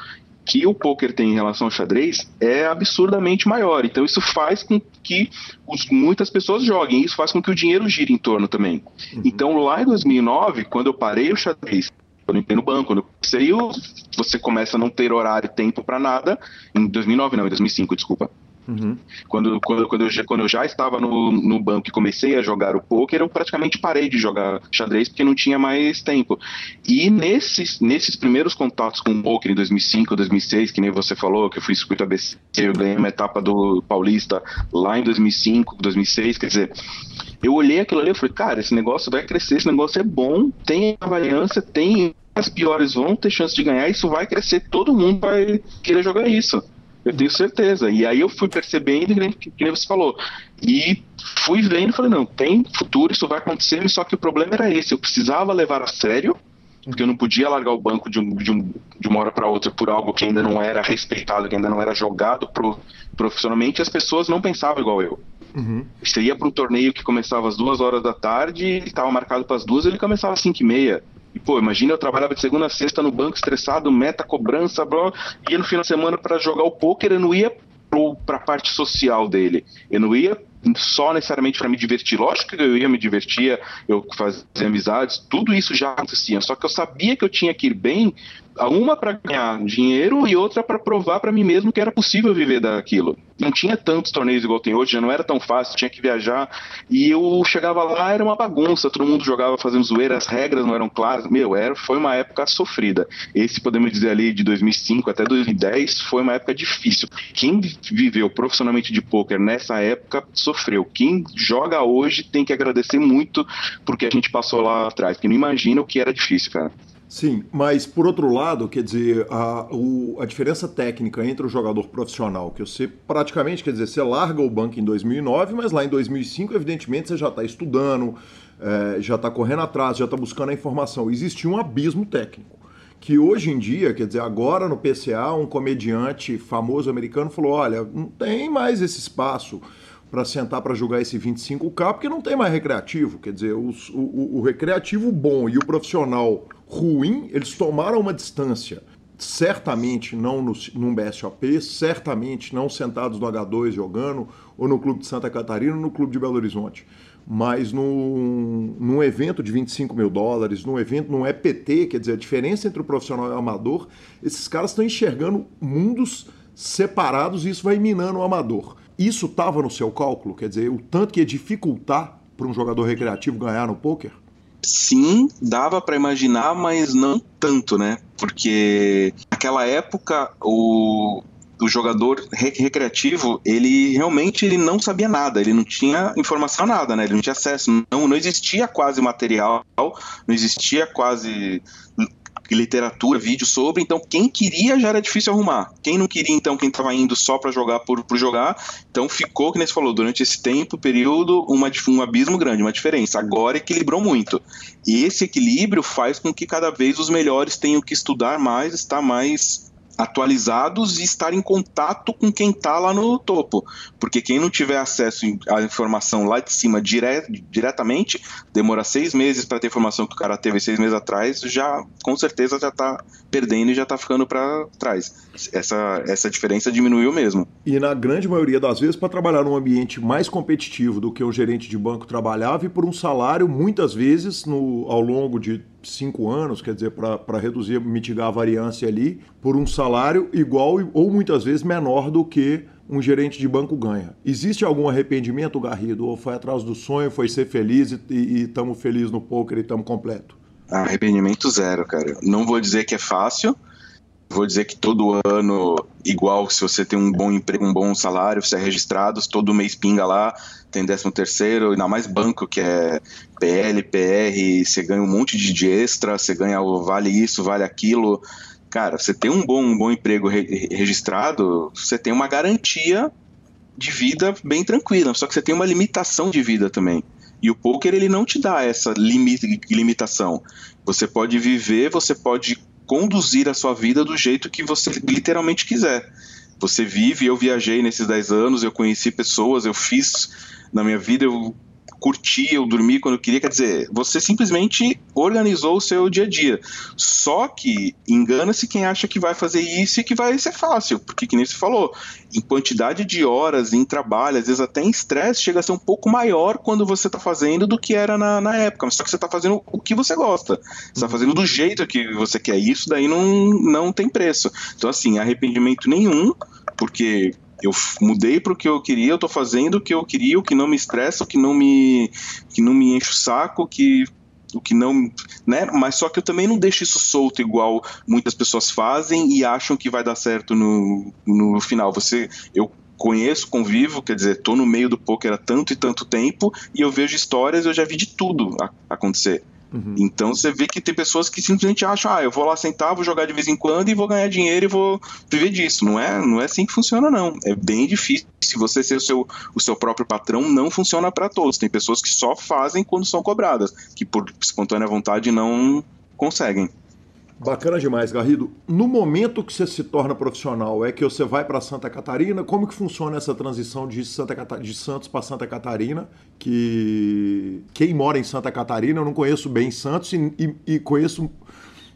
S3: que o poker tem em relação ao xadrez é absurdamente maior. Então isso faz com que os, muitas pessoas joguem, isso faz com que o dinheiro gire em torno também. Uhum. Então lá em 2009, quando eu parei o xadrez, quando eu entrei no banco, quando eu comecei, você começa a não ter horário e tempo para nada. Em 2009 não, em 2005, desculpa. Uhum. Quando, quando, quando, eu, já, quando eu já estava no, no banco e comecei a jogar o poker, eu praticamente parei de jogar xadrez porque não tinha mais tempo. E nesses, nesses primeiros contatos com o poker em 2005, 2006, que nem você falou, que eu fui circuito ABC, eu ganhei uma etapa do Paulista lá em 2005, 2006, quer dizer, eu olhei aquilo ali e falei, cara, esse negócio vai crescer, esse negócio é bom, tem variância, tem as piores vão ter chance de ganhar, isso vai crescer, todo mundo vai querer jogar isso. Eu tenho certeza. E aí eu fui percebendo, que, que nem você falou. E fui vendo e falei, não, tem futuro, isso vai acontecer, só que o problema era esse. Eu precisava levar a sério, porque eu não podia largar o banco de, um, de, um, de uma hora para outra por algo que ainda não era respeitado, que ainda não era jogado pro, profissionalmente, as pessoas não pensavam igual eu. Uhum. Você ia para um torneio que começava às duas horas da tarde, estava marcado para as duas, ele começava às cinco e meia. Pô, imagina eu trabalhava de segunda a sexta no banco, estressado, meta, cobrança, bro, ia no final de semana para jogar o poker, eu não ia para a parte social dele. Eu não ia só necessariamente para me divertir. Lógico que eu ia me divertir, eu fazia amizades, tudo isso já acontecia. Só que eu sabia que eu tinha que ir bem uma para ganhar dinheiro e outra para provar para mim mesmo que era possível viver daquilo. Não tinha tantos torneios igual tem hoje, já não era tão fácil, tinha que viajar. E eu chegava lá, era uma bagunça, todo mundo jogava fazendo zoeira, as regras não eram claras. Meu, era, foi uma época sofrida. Esse, podemos dizer ali, de 2005 até 2010, foi uma época difícil. Quem viveu profissionalmente de pôquer nessa época sofreu. Quem joga hoje tem que agradecer muito porque a gente passou lá atrás, porque não imagina o que era difícil, cara.
S1: Sim, mas por outro lado, quer dizer, a, o, a diferença técnica entre o jogador profissional, que você praticamente, quer dizer, você larga o banco em 2009, mas lá em 2005, evidentemente, você já está estudando, é, já está correndo atrás, já está buscando a informação. Existia um abismo técnico. Que hoje em dia, quer dizer, agora no PCA, um comediante famoso americano falou: olha, não tem mais esse espaço para sentar para jogar esse 25K, porque não tem mais recreativo. Quer dizer, os, o, o recreativo bom e o profissional ruim, eles tomaram uma distância. Certamente não no, num BSOP, certamente não sentados no H2 jogando, ou no Clube de Santa Catarina, ou no Clube de Belo Horizonte. Mas num, num evento de 25 mil dólares, num evento, num EPT, quer dizer, a diferença entre o profissional e o amador, esses caras estão enxergando mundos separados e isso vai minando o amador. Isso estava no seu cálculo? Quer dizer, o tanto que ia dificultar para um jogador recreativo ganhar no poker?
S3: Sim, dava para imaginar, mas não tanto, né? Porque naquela época o, o jogador recreativo, ele realmente ele não sabia nada, ele não tinha informação nada, né? Ele não tinha acesso, não, não existia quase material, não existia quase literatura, vídeo sobre, então quem queria já era difícil arrumar. Quem não queria, então, quem estava indo só para jogar por, por jogar, então ficou, que nem você falou, durante esse tempo, período, uma, um abismo grande, uma diferença. Agora equilibrou muito. E esse equilíbrio faz com que cada vez os melhores tenham que estudar mais, estar mais atualizados e estar em contato com quem está lá no topo. Porque quem não tiver acesso à informação lá de cima dire diretamente, demora seis meses para ter informação que o cara teve seis meses atrás, já com certeza já está perdendo e já está ficando para trás. Essa, essa diferença diminuiu mesmo.
S1: E na grande maioria das vezes, para trabalhar num ambiente mais competitivo do que o gerente de banco trabalhava e por um salário, muitas vezes, no, ao longo de cinco anos, quer dizer, para reduzir, mitigar a variância ali, por um salário igual ou muitas vezes menor do que um gerente de banco ganha. Existe algum arrependimento, Garrido? Ou foi atrás do sonho, foi ser feliz e estamos felizes no poker e estamos completo?
S3: Arrependimento zero, cara. Não vou dizer que é fácil, vou dizer que todo ano, igual se você tem um bom emprego, um bom salário, você é registrado, todo mês pinga lá, tem 13 terceiro, ainda mais banco que é PL, PR, você ganha um monte de extra, você ganha vale isso, vale aquilo. Cara, você tem um bom, um bom emprego re registrado, você tem uma garantia de vida bem tranquila, só que você tem uma limitação de vida também. E o poker ele não te dá essa limitação. Você pode viver, você pode conduzir a sua vida do jeito que você literalmente quiser. Você vive, eu viajei nesses 10 anos, eu conheci pessoas, eu fiz na minha vida, eu curtir, eu dormir quando eu queria. Quer dizer, você simplesmente organizou o seu dia a dia. Só que engana-se quem acha que vai fazer isso e que vai ser fácil, porque que nem você falou, em quantidade de horas, em trabalho, às vezes até em estresse, chega a ser um pouco maior quando você está fazendo do que era na, na época. Só que você está fazendo o que você gosta. Você está fazendo do jeito que você quer. Isso daí não, não tem preço. Então, assim, arrependimento nenhum, porque eu mudei para o que eu queria, eu estou fazendo o que eu queria, o que não me estressa, o que não me, que não me enche o saco, que o que não, né? Mas só que eu também não deixo isso solto igual muitas pessoas fazem e acham que vai dar certo no, no final. Você, eu conheço, convivo, quer dizer, tô no meio do poker há tanto e tanto tempo e eu vejo histórias, eu já vi de tudo acontecer. Uhum. Então você vê que tem pessoas que simplesmente acham, ah, eu vou lá sentar, vou jogar de vez em quando e vou ganhar dinheiro e vou viver disso. Não é, não é assim que funciona, não. É bem difícil. Se você ser o seu, o seu próprio patrão, não funciona para todos. Tem pessoas que só fazem quando são cobradas, que por espontânea vontade não conseguem.
S1: Bacana demais, Garrido. No momento que você se torna profissional, é que você vai para Santa Catarina. Como que funciona essa transição de, Santa Cata... de Santos para Santa Catarina? Que quem mora em Santa Catarina, eu não conheço bem Santos e, e, e conheço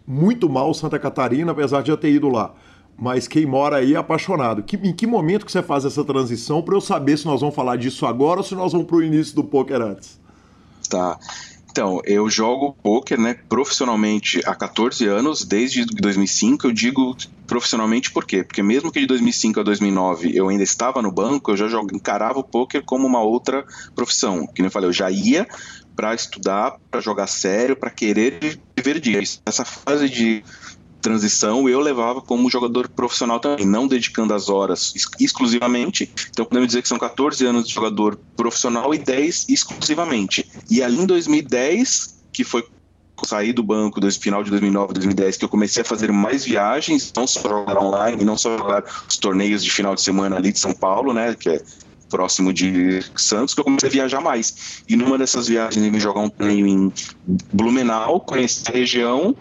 S1: muito mal Santa Catarina, apesar de eu ter ido lá. Mas quem mora aí é apaixonado. Que, em que momento que você faz essa transição para eu saber se nós vamos falar disso agora ou se nós vamos para o início do poker antes?
S3: Tá. Então, eu jogo poker, né, profissionalmente há 14 anos, desde 2005. Eu digo profissionalmente por quê? Porque mesmo que de 2005 a 2009 eu ainda estava no banco, eu já jogo, encarava o poker como uma outra profissão. Que nem eu falei, eu já ia para estudar, para jogar sério, para querer viver disso. Essa fase de transição eu levava como jogador profissional também, não dedicando as horas exclusivamente. Então podemos dizer que são 14 anos de jogador profissional e 10 exclusivamente. E ali em 2010, que foi sair do banco do final de 2009, 2010, que eu comecei a fazer mais viagens, não só jogar online, não só jogar os torneios de final de semana ali de São Paulo, né, que é próximo de Santos, que eu comecei a viajar mais. E numa dessas viagens eu vim jogar um torneio em Blumenau, conheci a região,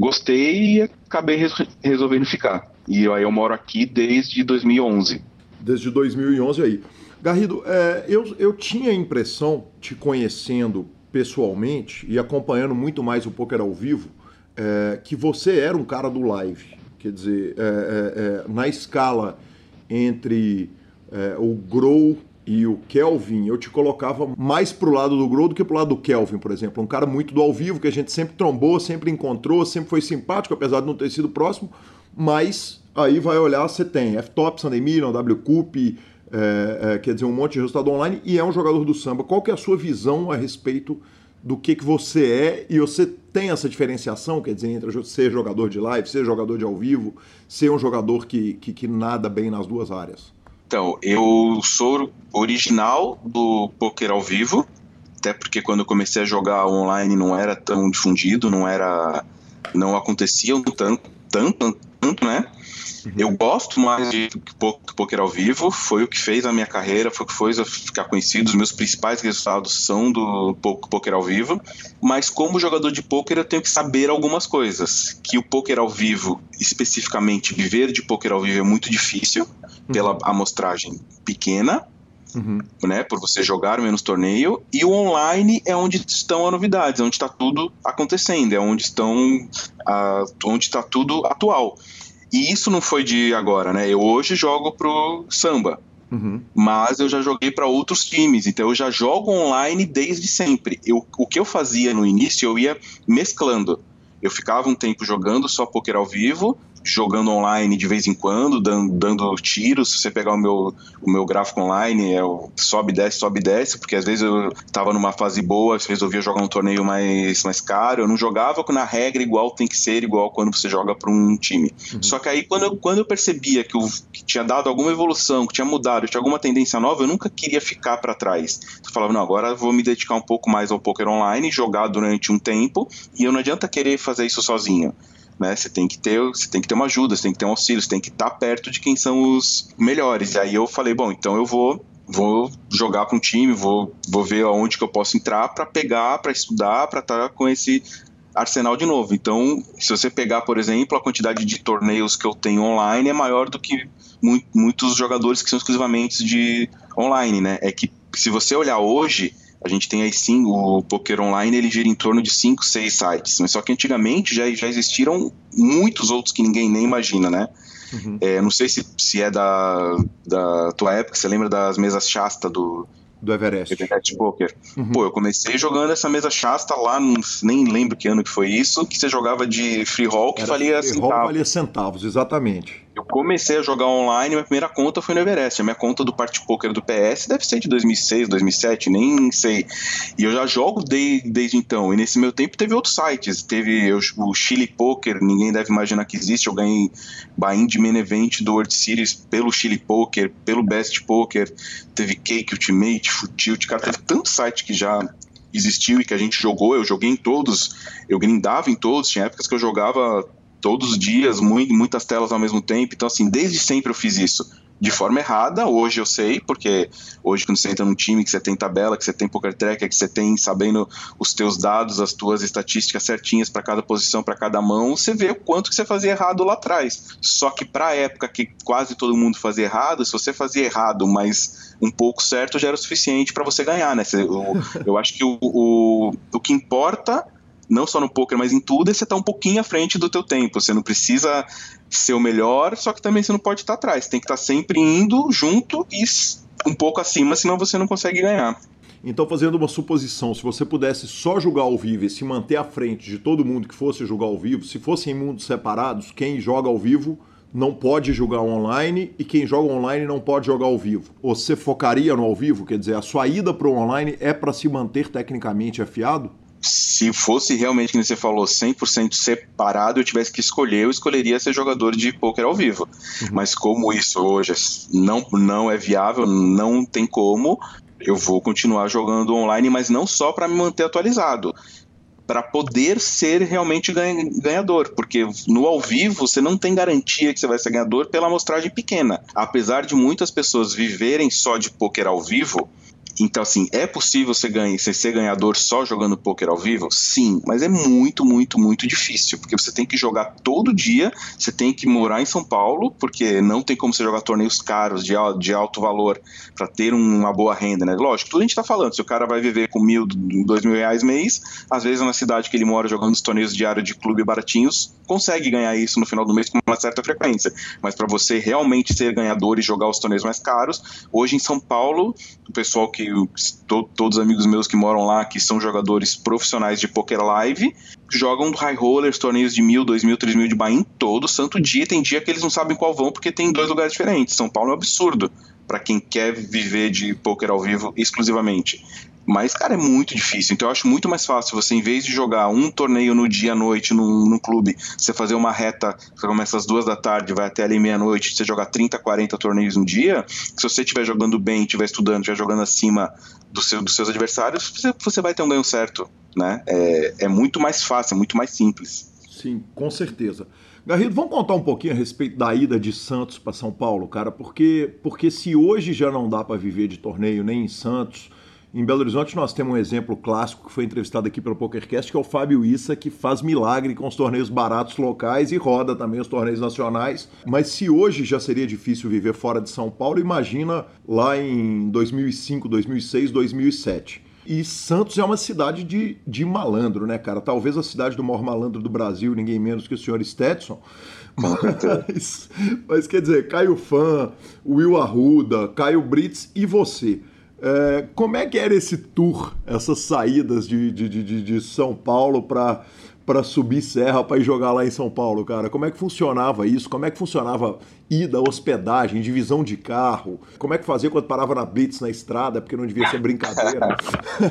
S3: gostei e acabei resolvendo ficar. E aí eu moro aqui desde 2011.
S1: Desde 2011 aí. Garrido, é, eu, eu tinha a impressão, te conhecendo pessoalmente e acompanhando muito mais o poker ao vivo, é, que você era um cara do live. Quer dizer, é, é, é na escala entre é, o Grow e o Kelvin, eu te colocava mais pro lado do Grow do que pro lado do Kelvin, por exemplo. Um cara muito do ao vivo, que a gente sempre trombou, sempre encontrou, sempre foi simpático, apesar de não ter sido próximo, mas aí vai olhar, você tem F-Top, Sunday Million, W-Cup, é, é, quer dizer, um monte de resultado online, e é um jogador do samba. Qual que é a sua visão a respeito do que, que você é e você tem essa diferenciação, quer dizer, entre ser jogador de live, ser jogador de ao vivo, ser um jogador que, que, que nada bem nas duas áreas?
S3: Então, eu sou original do poker ao vivo, até porque quando eu comecei a jogar online não era tão difundido, não era, não acontecia tanto, tanto, tanto, né? Uhum. Eu gosto mais de poker ao vivo, foi o que fez a minha carreira, foi o que fez eu ficar conhecido. Os meus principais resultados são do poker ao vivo, mas como jogador de poker eu tenho que saber algumas coisas. Que o poker ao vivo, especificamente viver de poker ao vivo é muito difícil, uhum. pela amostragem pequena, Uhum. Né, por você jogar menos torneio, e o online é onde estão as novidades, é onde está tudo acontecendo, é onde estão a, onde está tudo atual. E isso não foi de agora, né? Eu hoje jogo pro samba. Uhum. Mas eu já joguei para outros times, então eu já jogo online desde sempre. Eu, o que eu fazia no início, eu ia mesclando. Eu ficava um tempo jogando só poker ao vivo, jogando online de vez em quando, dando, dando tiros. Se você pegar o meu, o meu gráfico online, é o sobe, desce, sobe, desce, porque às vezes eu tava numa fase boa, resolvia jogar um torneio mais, mais caro. Eu não jogava na regra igual tem que ser, igual quando você joga para um time. Uhum. Só que aí, quando eu, quando eu percebia que, eu, que tinha dado alguma evolução, que tinha mudado, tinha alguma tendência nova, eu nunca queria ficar para trás. Eu falava, não, agora eu vou me dedicar um pouco mais ao poker online, jogar durante um tempo, e eu não adianta querer fazer isso sozinho né? Você tem que ter, você tem que ter uma ajuda, você tem que ter um auxílio, você tem que estar perto de quem são os melhores. E aí eu falei, bom, então eu vou vou jogar para um time, vou, vou ver aonde que eu posso entrar para pegar, para estudar, para estar tá com esse arsenal de novo. Então, se você pegar, por exemplo, a quantidade de torneios que eu tenho online é maior do que muitos jogadores que são exclusivamente de online, né? É que se você olhar hoje, A gente tem aí sim o Poker Online, ele gira em torno de 5, 6 sites. Mas só que antigamente já, já existiram muitos outros que ninguém nem imagina, né? Uhum. É, não sei se, se é da, da tua época, você lembra das mesas Shasta do,
S1: do Everest.
S3: Everest Poker. Uhum. Pô, eu comecei jogando essa mesa Shasta lá, nem lembro que ano que foi isso, que você jogava de free roll que Era valia free centavos. Roll
S1: valia centavos, exatamente.
S3: Eu comecei a jogar online, minha primeira conta foi no Everest. A minha conta do Party Poker do PS deve ser de 2006, 2007, nem sei. E eu já jogo de, desde então. E nesse meu tempo teve outros sites. Teve eu, o Chile Poker, ninguém deve imaginar que existe. Eu ganhei buy-in de main event do World Series pelo Chile Poker, pelo Best Poker. Teve Cake Ultimate, Futilt. Cara, teve tanto site que já existiu e que a gente jogou. Eu joguei em todos. Eu grindava em todos. Tinha épocas que eu jogava todos os dias, muito, muitas telas ao mesmo tempo. Então, assim, desde sempre eu fiz isso de forma errada. Hoje eu sei, porque hoje quando você entra num time que você tem tabela, que você tem poker tracker, que você tem sabendo os teus dados, as tuas estatísticas certinhas para cada posição, para cada mão, você vê o quanto que você fazia errado lá atrás. Só que para a época que quase todo mundo fazia errado, se você fazia errado, mas um pouco certo já era o suficiente para você ganhar, né? eu, eu acho que o, o, o que importa não só no poker, mas em tudo, você tá um pouquinho à frente do teu tempo. Você não precisa ser o melhor, só que também você não pode estar atrás. Tem que estar sempre indo junto e um pouco acima, senão você não consegue ganhar.
S1: Então, fazendo uma suposição, se você pudesse só jogar ao vivo e se manter à frente de todo mundo que fosse jogar ao vivo, se fossem mundos separados, quem joga ao vivo não pode jogar online e quem joga online não pode jogar ao vivo. Você focaria no ao vivo? Quer dizer, a sua ida para o online é para se manter tecnicamente afiado?
S3: Se fosse realmente, como você falou, 100% separado, eu tivesse que escolher, eu escolheria ser jogador de poker ao vivo. Uhum. Mas como isso hoje não, não é viável, não tem como, eu vou continuar jogando online, mas não só para me manter atualizado, para poder ser realmente ganhador, porque no ao vivo você não tem garantia que você vai ser ganhador pela amostragem pequena. Apesar de muitas pessoas viverem só de poker ao vivo, então, assim, é possível você, ganhar, você ser ganhador só jogando poker ao vivo? Sim, mas é muito, muito, muito difícil, porque você tem que jogar todo dia, você tem que morar em São Paulo, porque não tem como você jogar torneios caros, de, de alto valor, para ter uma boa renda, né? Lógico, tudo a gente tá falando, se o cara vai viver com mil, dois mil reais mês, às vezes na cidade que ele mora jogando os torneios diários de clube baratinhos, consegue ganhar isso no final do mês com uma certa frequência. Mas para você realmente ser ganhador e jogar os torneios mais caros, hoje em São Paulo, o pessoal que to, todos os amigos meus que moram lá, que são jogadores profissionais de poker live, jogam high rollers, torneios de mil, dois mil, três mil de Bahia todo santo dia. Tem dia que eles não sabem qual vão porque tem dois lugares diferentes. São Paulo é um absurdo para quem quer viver de poker ao vivo exclusivamente. Mas, cara, é muito difícil. Então eu acho muito mais fácil você, em vez de jogar um torneio no dia à noite num, clube, você fazer uma reta que começa às duas da tarde, vai até ali meia-noite, você jogar 30, 40 torneios no dia, se você estiver jogando bem, estiver estudando, estiver jogando acima do seu, dos seus adversários, você, você vai ter um ganho certo. Né? É, é muito mais fácil, é muito mais simples.
S1: Sim, com certeza. Garrido, vamos contar um pouquinho a respeito da ida de Santos para São Paulo, cara, porque, porque se hoje já não dá para viver de torneio nem em Santos, em Belo Horizonte nós temos um exemplo clássico que foi entrevistado aqui pelo PokerCast, que é o Fábio Issa, que faz milagre com os torneios baratos locais e roda também os torneios nacionais. Mas se hoje já seria difícil viver fora de São Paulo, imagina lá em 2005, 2006, 2007. E Santos é uma cidade de, de malandro, né, cara? Talvez a cidade do maior malandro do Brasil, ninguém menos que o senhor Stetson. Mas, mas quer dizer, Caio Fã, Will Arruda, Caio Brits e você. É, como é que era esse tour, essas saídas de, de, de, de São Paulo para para subir serra para ir jogar lá em São Paulo, cara? Como é que funcionava isso? Como é que funcionava ida, hospedagem, divisão de carro? Como é que fazia quando parava na blitz na estrada, porque não devia ser brincadeira?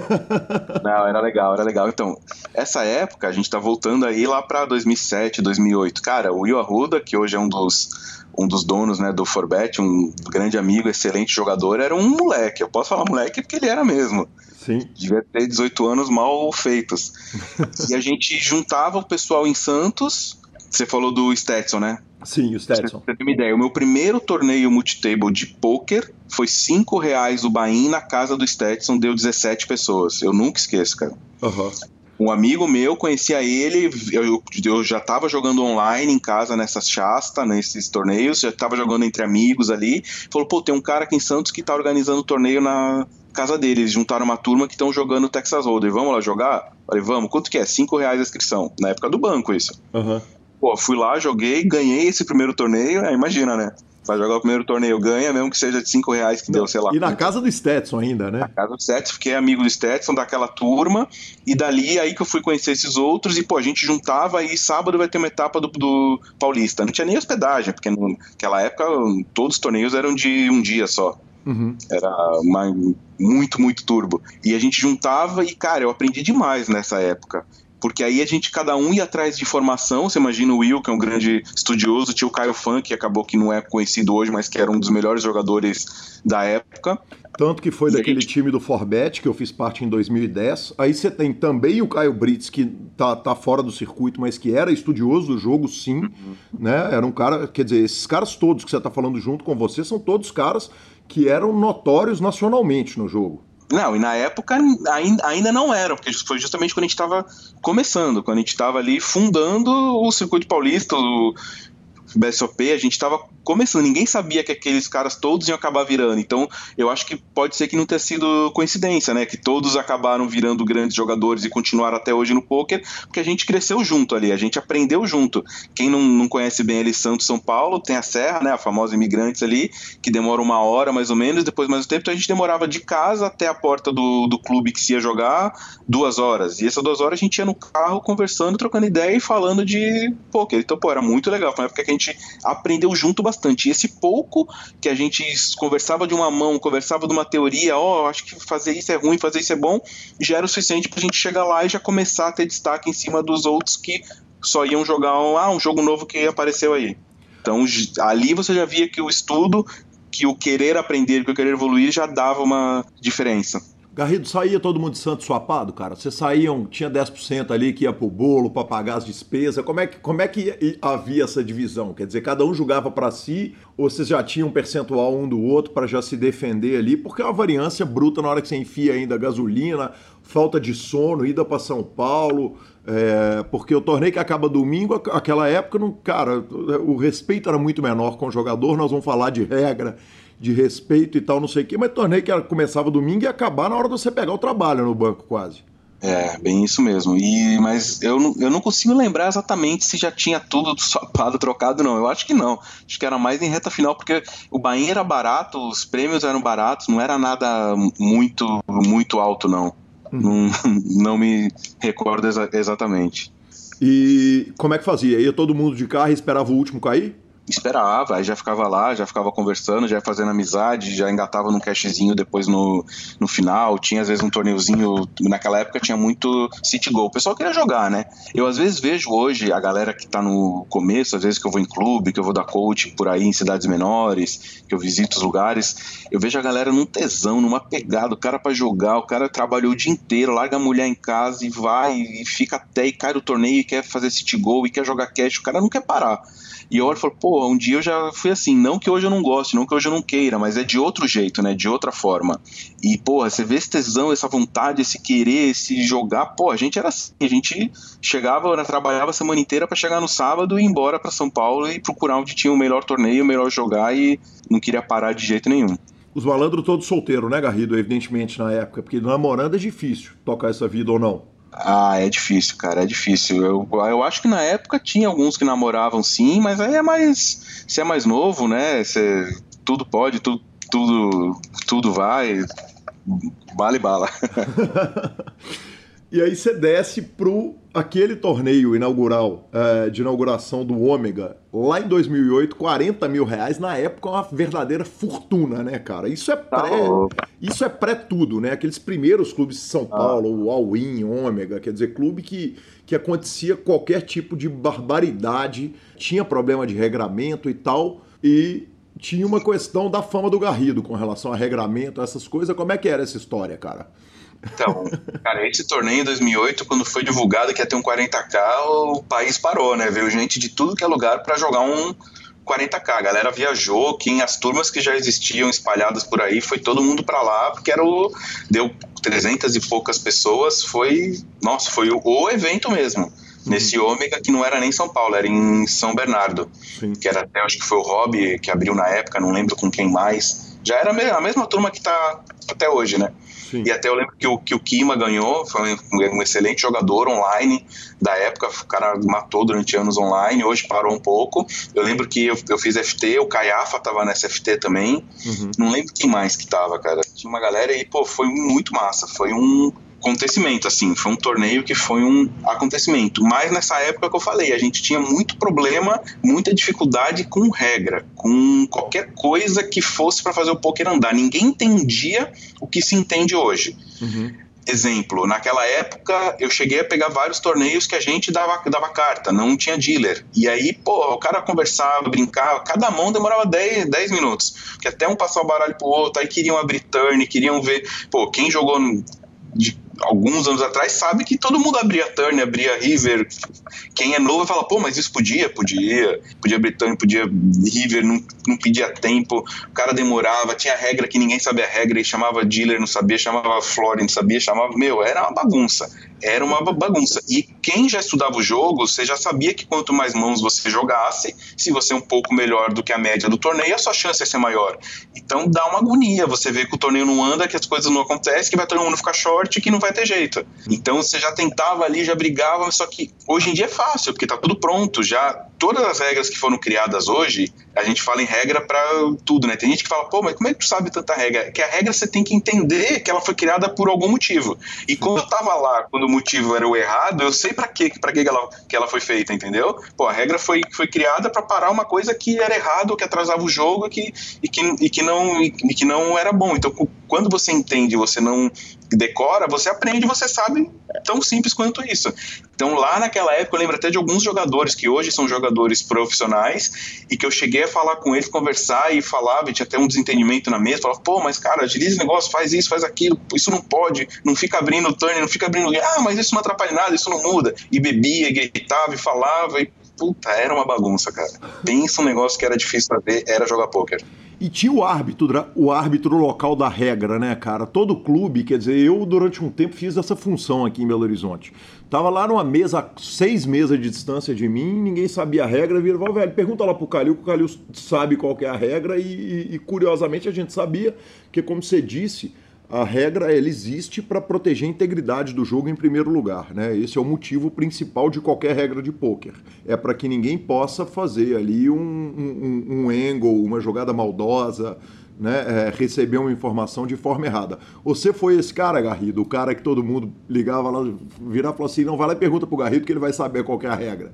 S3: não, era legal, era legal. Então, essa época, a gente tá voltando aí lá para 2007, 2008. Cara, o Will Arruda, que hoje é um dos um dos donos né, do Forbet, um grande amigo, excelente jogador, era um moleque. Eu posso falar moleque porque ele era mesmo.
S1: Sim.
S3: Devia ter 18 anos mal feitos. e a gente juntava o pessoal em Santos. Você falou do Stetson, né?
S1: Sim, o Stetson.
S3: Você tem uma ideia. O meu primeiro torneio multitable de poker foi 5 reais o Bahia na casa do Stetson, deu 17 pessoas. Eu nunca esqueço, cara.
S1: Uhum.
S3: Um amigo meu conhecia ele, eu, eu já estava jogando online em casa nessas chasta, nesses torneios, já estava jogando entre amigos ali. Falou, pô, tem um cara aqui em Santos que está organizando o torneio na, casa deles, juntaram uma turma que estão jogando Texas Hold'em, vamos lá jogar? Falei, vamos, quanto que é? Cinco reais a inscrição, na época do banco isso.
S1: Uhum.
S3: Pô, fui lá, joguei, ganhei esse primeiro torneio, é, imagina, né? Vai jogar o primeiro torneio, ganha, mesmo que seja de 5 reais que deu, sei lá.
S1: E na casa do Stetson ainda, né?
S3: Na casa do Stetson, fiquei amigo do Stetson, daquela turma, e dali aí que eu fui conhecer esses outros, e pô, a gente juntava e sábado vai ter uma etapa do, do Paulista. Não tinha nem hospedagem, porque naquela época todos os torneios eram de um dia só.
S1: Uhum.
S3: Era uma, muito, muito turbo. E a gente juntava e, cara, eu aprendi demais nessa época porque aí a gente, cada um ia atrás de informação. Você imagina o Will, que é um grande estudioso, tinha o Caio Fan, que acabou que não é conhecido hoje, mas que era um dos melhores jogadores da época.
S1: Tanto que foi e daquele gente... time do Forbet, que eu fiz parte em 2010. Aí você tem também o Caio Brits, que tá, tá fora do circuito, mas que era estudioso do jogo, sim. Uhum. Né? Era um cara, quer dizer, esses caras todos que você tá falando junto com você são todos caras que eram notórios nacionalmente no jogo.
S3: Não, e na época ainda não eram, porque foi justamente quando a gente estava começando, quando a gente estava ali fundando o Circuito Paulista, o BSOP, a gente estava começando, ninguém sabia que aqueles caras todos iam acabar virando. Então, eu acho que pode ser que não tenha sido coincidência, né? Que todos acabaram virando grandes jogadores e continuaram até hoje no poker, porque a gente cresceu junto ali, a gente aprendeu junto. Quem não, não conhece bem ali Santos São Paulo, tem a Serra, né? A famosa Imigrantes ali, que demora uma hora mais ou menos, depois mais um tempo, então a gente demorava de casa até a porta do, do clube que se ia jogar duas horas. E essas duas horas a gente ia no carro conversando, trocando ideia e falando de poker. Então, pô, era muito legal. Foi uma época que a gente aprendeu junto bastante bastante. E esse pouco que a gente conversava de uma mão, conversava de uma teoria, ó, oh, acho que fazer isso é ruim, fazer isso é bom, já era o suficiente para a gente chegar lá e já começar a ter destaque em cima dos outros que só iam jogar um, ah, um jogo novo que apareceu aí. Então ali você já via que o estudo, que o querer aprender, que o querer evoluir já dava uma diferença.
S1: Garrido, saía todo mundo de santo suapado, cara? Vocês saíam, tinha 10% ali que ia pro bolo para pagar as despesas. Como é, que, como é que havia essa divisão? Quer dizer, cada um jogava para si ou vocês já tinham um percentual um do outro para já se defender ali? Porque é uma variância bruta na hora que você enfia ainda gasolina, falta de sono, ida para São Paulo. É, porque o torneio que acaba domingo, aquela época, não, cara, o respeito era muito menor com o jogador. Nós vamos falar de regra de respeito e tal, não sei o quê, mas torneio que começava domingo e ia acabar na hora de você pegar o trabalho no banco, quase.
S3: É, bem isso mesmo. E, mas eu não, eu não consigo lembrar exatamente se já tinha tudo sapado, trocado, não. Eu acho que não. Acho que era mais em reta final, porque o Bahia era barato, os prêmios eram baratos, não era nada muito, muito alto, não. Hum. Não, não me recordo exa exatamente.
S1: E como é que fazia? Ia todo mundo de carro e esperava o último cair?
S3: Esperava, aí já ficava lá, já ficava conversando, já fazendo amizade, já engatava num cashzinho depois no, no final, tinha às vezes um torneiozinho, naquela época tinha muito City Goal, o pessoal queria jogar, né? Eu às vezes vejo hoje a galera que tá no começo, às vezes que eu vou em clube, que eu vou dar coach por aí em cidades menores, que eu visito os lugares, eu vejo a galera num tesão, numa pegada, o cara para jogar, o cara trabalhou o dia inteiro, larga a mulher em casa e vai e fica até e cai do torneio e quer fazer City Goal e quer jogar cash, o cara não quer parar. E eu olho e falo, pô, um dia eu já fui assim, não que hoje eu não goste, não que hoje eu não queira, mas é de outro jeito, né? De outra forma. E, porra, você vê esse tesão, essa vontade, esse querer, esse jogar, pô, a gente era assim, a gente chegava, né, trabalhava a semana inteira para chegar no sábado e ir embora para São Paulo e procurar onde tinha o melhor torneio, o melhor jogar e não queria parar de jeito nenhum.
S1: Os malandros todos solteiros, né, Garrido? Evidentemente, na época, porque namorando é difícil tocar essa vida ou não.
S3: Ah, é difícil, cara, é difícil. Eu, eu acho que na época tinha alguns que namoravam sim, mas aí é mais. Você é mais novo, né? Você, tudo pode, tudo, tudo, tudo vai. Vale bala.
S1: e aí você desce pro aquele torneio inaugural é, de inauguração do Ômega, lá em 2008, 40 mil reais, na época uma verdadeira fortuna, né, cara? Isso é tá pré, isso é pré tudo, né? Aqueles primeiros clubes de São ah. Paulo, o All-In, Ômega, quer dizer, clube que, que acontecia qualquer tipo de barbaridade, tinha problema de regramento e tal, e tinha uma questão da fama do Garrido com relação a regramento, essas coisas. Como é que era essa história, cara?
S3: Então, cara, esse torneio em 2008, quando foi divulgado que ia ter um 40k, o país parou, né? Veio gente de tudo que é lugar para jogar um 40k. A galera viajou, quem as turmas que já existiam espalhadas por aí, foi todo mundo para lá, porque era o deu 300 e poucas pessoas, foi, nossa, foi o, o evento mesmo. Uhum. Nesse ômega que não era nem São Paulo, era em São Bernardo. Sim. Que era até, acho que foi o Rob que abriu na época, não lembro com quem mais Já era a mesma turma que tá até hoje, né? Sim. E até eu lembro que o, que o Kima ganhou, foi um, um, excelente jogador online da época, o cara matou durante anos online, hoje parou um pouco. Eu lembro que eu, eu fiz FT, o Caiafa tava nessa FT também. Uhum. Não lembro quem mais que tava, cara. Tinha uma galera e, pô, foi muito massa. Foi um acontecimento, assim, foi um torneio que foi um acontecimento. Mas nessa época que eu falei, a gente tinha muito problema, muita dificuldade com regra, com qualquer coisa que fosse para fazer o poker andar. Ninguém entendia o que se entende hoje. Uhum. Exemplo, naquela época eu cheguei a pegar vários torneios que a gente dava, dava carta, não tinha dealer. E aí, pô, o cara conversava, brincava, cada mão demorava 10, 10 minutos. Que até um passar o baralho pro outro, aí queriam abrir turn, queriam ver, pô, quem jogou de alguns anos atrás sabe que todo mundo abria turn, abria river. Quem é novo fala, pô, mas isso podia? Podia. Podia abrir turn, podia river, não, não pedia tempo, o cara demorava, tinha regra que ninguém sabia a regra e chamava dealer, não sabia, chamava floor, não sabia, chamava. Meu, era uma bagunça. Era uma bagunça. E quem já estudava o jogo, você já sabia que quanto mais mãos você jogasse, se você é um pouco melhor do que a média do torneio, a sua chance ia ser maior. Então dá uma agonia. Você vê que o torneio não anda, que as coisas não acontecem, que vai todo mundo ficar short, que não vai vai ter jeito. Então você já tentava ali, já brigava, só que hoje em dia é fácil, porque tá tudo pronto, já todas as regras que foram criadas hoje, a gente fala em regra para tudo, né? Tem gente que fala, pô, mas como é que tu sabe tanta regra? Que a regra você tem que entender que ela foi criada por algum motivo. E quando eu tava lá, quando o motivo era o errado, eu sei para quê, para que ela, que ela foi feita, entendeu? Pô, a regra foi, foi criada para parar uma coisa que era errado, que atrasava o jogo que, e que, e que, não, e que não era bom. Então, quando você entende, você não decora, você aprende, você sabe tão simples quanto isso. Então, lá naquela época, eu lembro até de alguns jogadores que hoje são jogadores profissionais e que eu cheguei a falar com eles, conversar e falava, e tinha até um desentendimento na mesa, falava, pô, mas cara, agiliza esse negócio, faz isso, faz aquilo, isso não pode, não fica abrindo o turn, não fica abrindo, ah, mas isso não atrapalha nada, isso não muda. E bebia, gritava e falava, e puta, era uma bagunça, cara. Pensa um negócio que era difícil fazer, era jogar pôquer.
S1: E tinha o árbitro, o árbitro local da regra, né, cara? Todo clube, quer dizer, eu durante um tempo fiz essa função aqui em Belo Horizonte. Tava lá numa mesa, seis mesas de distância de mim, ninguém sabia a regra, vira, velho, pergunta lá pro Calil, que o Calil sabe qual é a regra, e, e, e curiosamente a gente sabia, que como você disse, a regra ela existe para proteger a integridade do jogo em primeiro lugar, né? Esse é o motivo principal de qualquer regra de poker. É para que ninguém possa fazer ali um, um, um angle, uma jogada maldosa, né? É, receber uma informação de forma errada. Você foi esse cara, Garrido, o cara que todo mundo ligava lá, virava e falou assim, não vai lá e pergunta pro Garrido que ele vai saber qual é a regra.